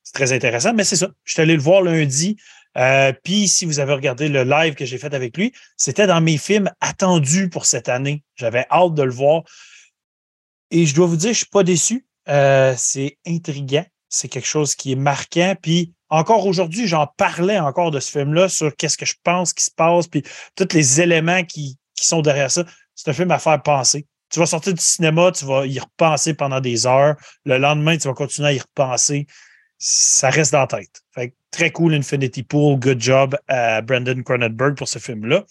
A: C'est très intéressant, mais c'est ça. Je suis allé le voir lundi. Euh, Puis, si vous avez regardé le live que j'ai fait avec lui, c'était dans mes films attendus pour cette année. J'avais hâte de le voir. Et je dois vous dire, je ne suis pas déçu. Euh, c'est intriguant. C'est quelque chose qui est marquant. Puis encore aujourd'hui, j'en parlais encore de ce film-là sur qu'est-ce que je pense qui se passe, puis tous les éléments qui, qui sont derrière ça. C'est un film à faire penser. Tu vas sortir du cinéma, tu vas y repenser pendant des heures. Le lendemain, tu vas continuer à y repenser. Ça reste dans la tête. Fait que très cool, Infinity Pool. Good job à Brandon Cronenberg pour ce film-là.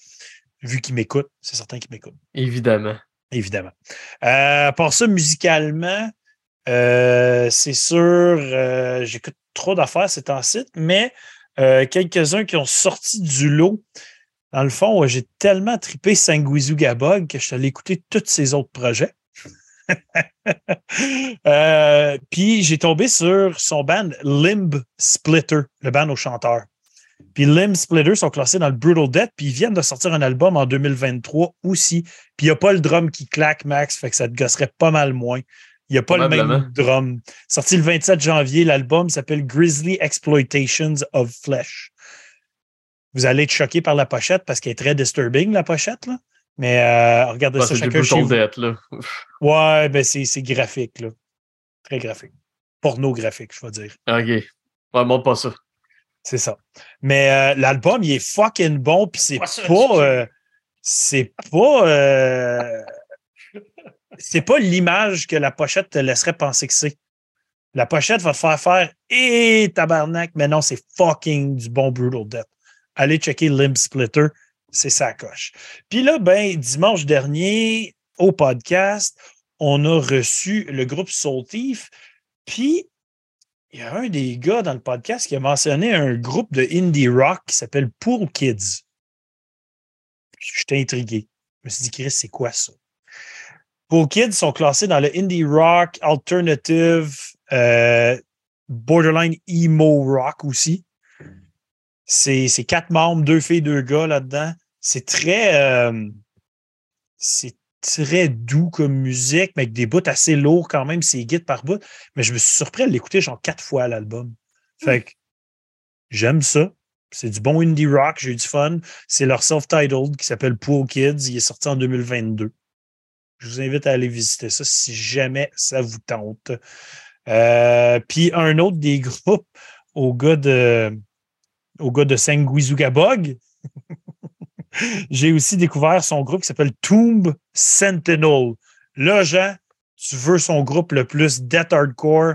A: Vu qu'il m'écoute, c'est certain qu'il m'écoute
B: Évidemment.
A: évidemment. Euh, à part ça, musicalement, euh, c'est sûr, euh, j'écoute trop d'affaires ces temps-ci, mais euh, quelques-uns qui ont sorti du lot. Dans le fond, j'ai tellement trippé Sanguizu Gabog que je suis allé écouter tous ses autres projets. Euh, Puis j'ai tombé sur son band Limb Splitter, le band aux chanteurs. Puis Limb Splitter sont classés dans le Brutal Death, puis ils viennent de sortir un album en 2023 aussi. Puis il n'y a pas le drum qui claque, Max, fait que ça te gosserait pas mal moins. Il n'y a pas le même drum. Sorti le 27 janvier, l'album s'appelle Grizzly Exploitations of Flesh. Vous allez être choqué par la pochette parce qu'elle est très disturbing, la pochette, là. Mais euh, regardez
B: Ah,
A: ça
B: c'est du
A: chacun chez
B: Brutal
A: vous.
B: Death, là.
A: Ouais, ben c'est c'est graphique, là. Très graphique. Pornographique, je vais dire.
B: Ok. Ouais, montre pas ça.
A: C'est ça. Mais euh, l'album, il est fucking bon, puis c'est
C: Pas
A: euh, c'est pas. euh, c'est pas l'image que la pochette te laisserait penser que c'est. La pochette va te faire faire et tabarnak, mais non, c'est fucking du bon Brutal Death. Allez checker Limb Splitter, c'est sa coche. Puis là, ben, dimanche dernier, au podcast, on a reçu le groupe Soul. Puis il y a un des gars dans le podcast qui a mentionné un groupe de indie rock qui s'appelle Pool Kids. J'étais intrigué. Je me suis dit, Chris, c'est quoi ça? Pool Kids sont classés dans le indie rock, alternative, euh, borderline emo rock aussi. C'est c'est quatre membres, deux filles, deux gars là-dedans. C'est très. euh, c'est très doux comme musique, mais avec des bouts assez lourds quand même, c'est guides par bout. Mais je me suis surpris à l'écouter genre quatre fois l'album. Fait que j'aime ça. C'est du bon indie rock, j'ai eu du fun. C'est leur self-titled qui s'appelle Pool Kids. Il est sorti en 2022. Je vous invite à aller visiter ça si jamais ça vous tente. Euh, Puis un autre des groupes au gars de, au gars de Sanguizugabog. J'ai aussi découvert son groupe qui s'appelle Tomb Sentinel. Là, Jean, tu veux son groupe le plus death hardcore,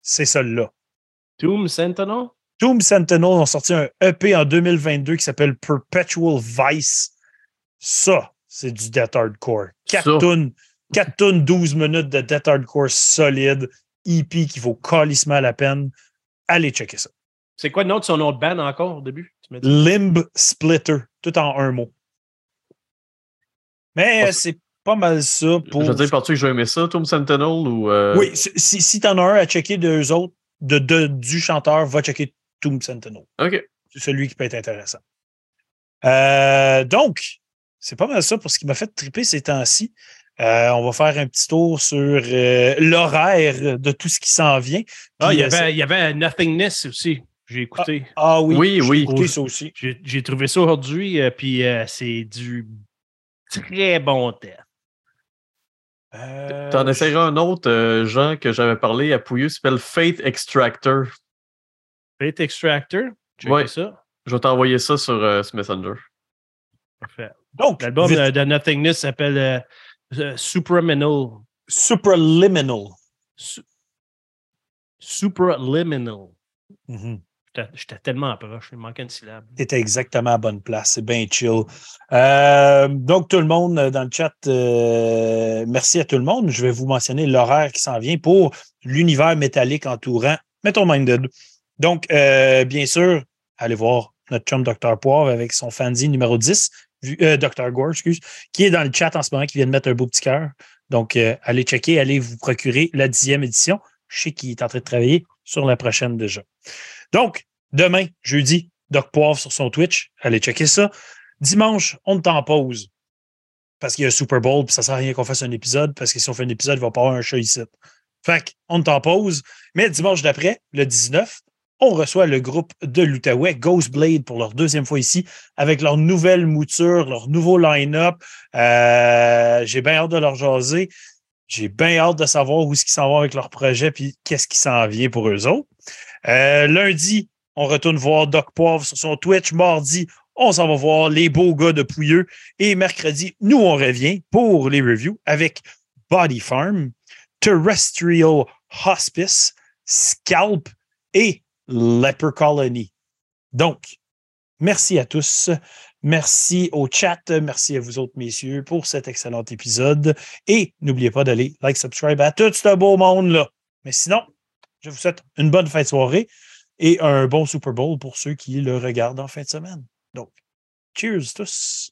A: c'est celui-là.
C: Tomb Sentinel?
A: Tomb Sentinel ont sorti un EP en 2022 qui s'appelle Perpetual Vice. Ça, c'est du death hardcore. 4
B: Ça.
A: tonnes, 4 tonnes, 12 minutes de death hardcore solide, EP qui vaut calissement la peine. Allez checker ça.
C: C'est quoi le nom de son autre band encore au début? Tu m'as dit?
A: Limb Splitter, tout en un mot. Mais euh, c'est pas mal ça pour.
B: Je veux dire, penses-tu que je vais aimer ça, Tom Sentinel, ou... euh,
A: Oui, si, si, t'en as un à checker d'eux autres, de, de- du chanteur, va checker Tomb Sentinel.
B: OK.
A: C'est celui qui peut être intéressant. Euh, donc, c'est pas mal ça pour ce qui m'a fait triper ces temps-ci. Euh, on va faire un petit tour sur euh, l'horaire de tout ce qui s'en vient.
C: Ah, il y avait, il y avait Nothingness aussi. J'ai écouté.
A: Ah oui,
B: Oui,
A: j'ai
B: oui.
A: écouté ça aussi.
C: J'ai j'ai trouvé ça aujourd'hui, euh, puis euh, c'est du très bon test.
A: Euh,
B: T'en essaieras un autre, euh, Jean, que j'avais parlé à Pouilleux, s'appelle Fate Extractor.
C: Fate Extractor,
B: Ouais.
C: ça.
B: Je vais t'envoyer ça sur euh, ce Messenger.
C: Parfait.
A: Donc,
C: L'album
A: vite,
C: de, de Nothingness s'appelle euh, euh, Supraliminal.
A: Supraliminal.
C: Su- Supraliminal.
A: Mhm.
C: J'étais j'étais tellement proche, il manquait une syllabe.
A: Tu étais exactement à bonne place. C'est bien chill. Euh, donc, tout le monde euh, dans le chat, euh, merci à tout le monde. Je vais vous mentionner l'horaire qui s'en vient pour l'univers métallique entourant Metal Minded. Donc, bien sûr, allez voir notre chum Dr. Poivre avec son fanzine numéro 10, vu- euh, Dr. Gore, excuse, qui est dans le chat en ce moment, qui vient de mettre un beau petit cœur. Donc, allez checker, allez vous procurer la dixième édition. Je sais qu'il est en train de travailler sur la prochaine déjà. Donc, demain, jeudi, Doc Poivre sur son Twitch. Allez checker ça. Dimanche, on t'en pause. Parce qu'il y a un Super Bowl, puis ça sert à rien qu'on fasse un épisode, parce que si on fait un épisode, il va pas avoir un chat ici. Fait qu'on t'en pause. Mais dimanche d'après, le 19, on reçoit le groupe de l'Outaouais, Ghostblade, pour leur deuxième fois ici, avec leur nouvelle mouture, leur nouveau line-up. Euh, j'ai bien hâte de leur jaser. J'ai bien hâte de savoir où est-ce qu'ils s'en vont avec leur projet, puis qu'est-ce qui s'en vient pour eux autres. Euh, lundi, on retourne voir Doc Poivre sur son Twitch. Mardi, on s'en va voir les beaux gars de Pouilleux. Et mercredi, nous, on revient pour les reviews avec Body Farm, Terrestrial Hospice, Scalp et Leper Colony. Donc, merci à tous. Merci au chat. Merci à vous autres, messieurs, pour cet excellent épisode. Et n'oubliez pas d'aller like, subscribe à tout ce beau monde-là. Mais sinon, je vous souhaite une bonne fin de soirée et un bon Super Bowl pour ceux qui le regardent en fin de semaine. Donc, cheers tous!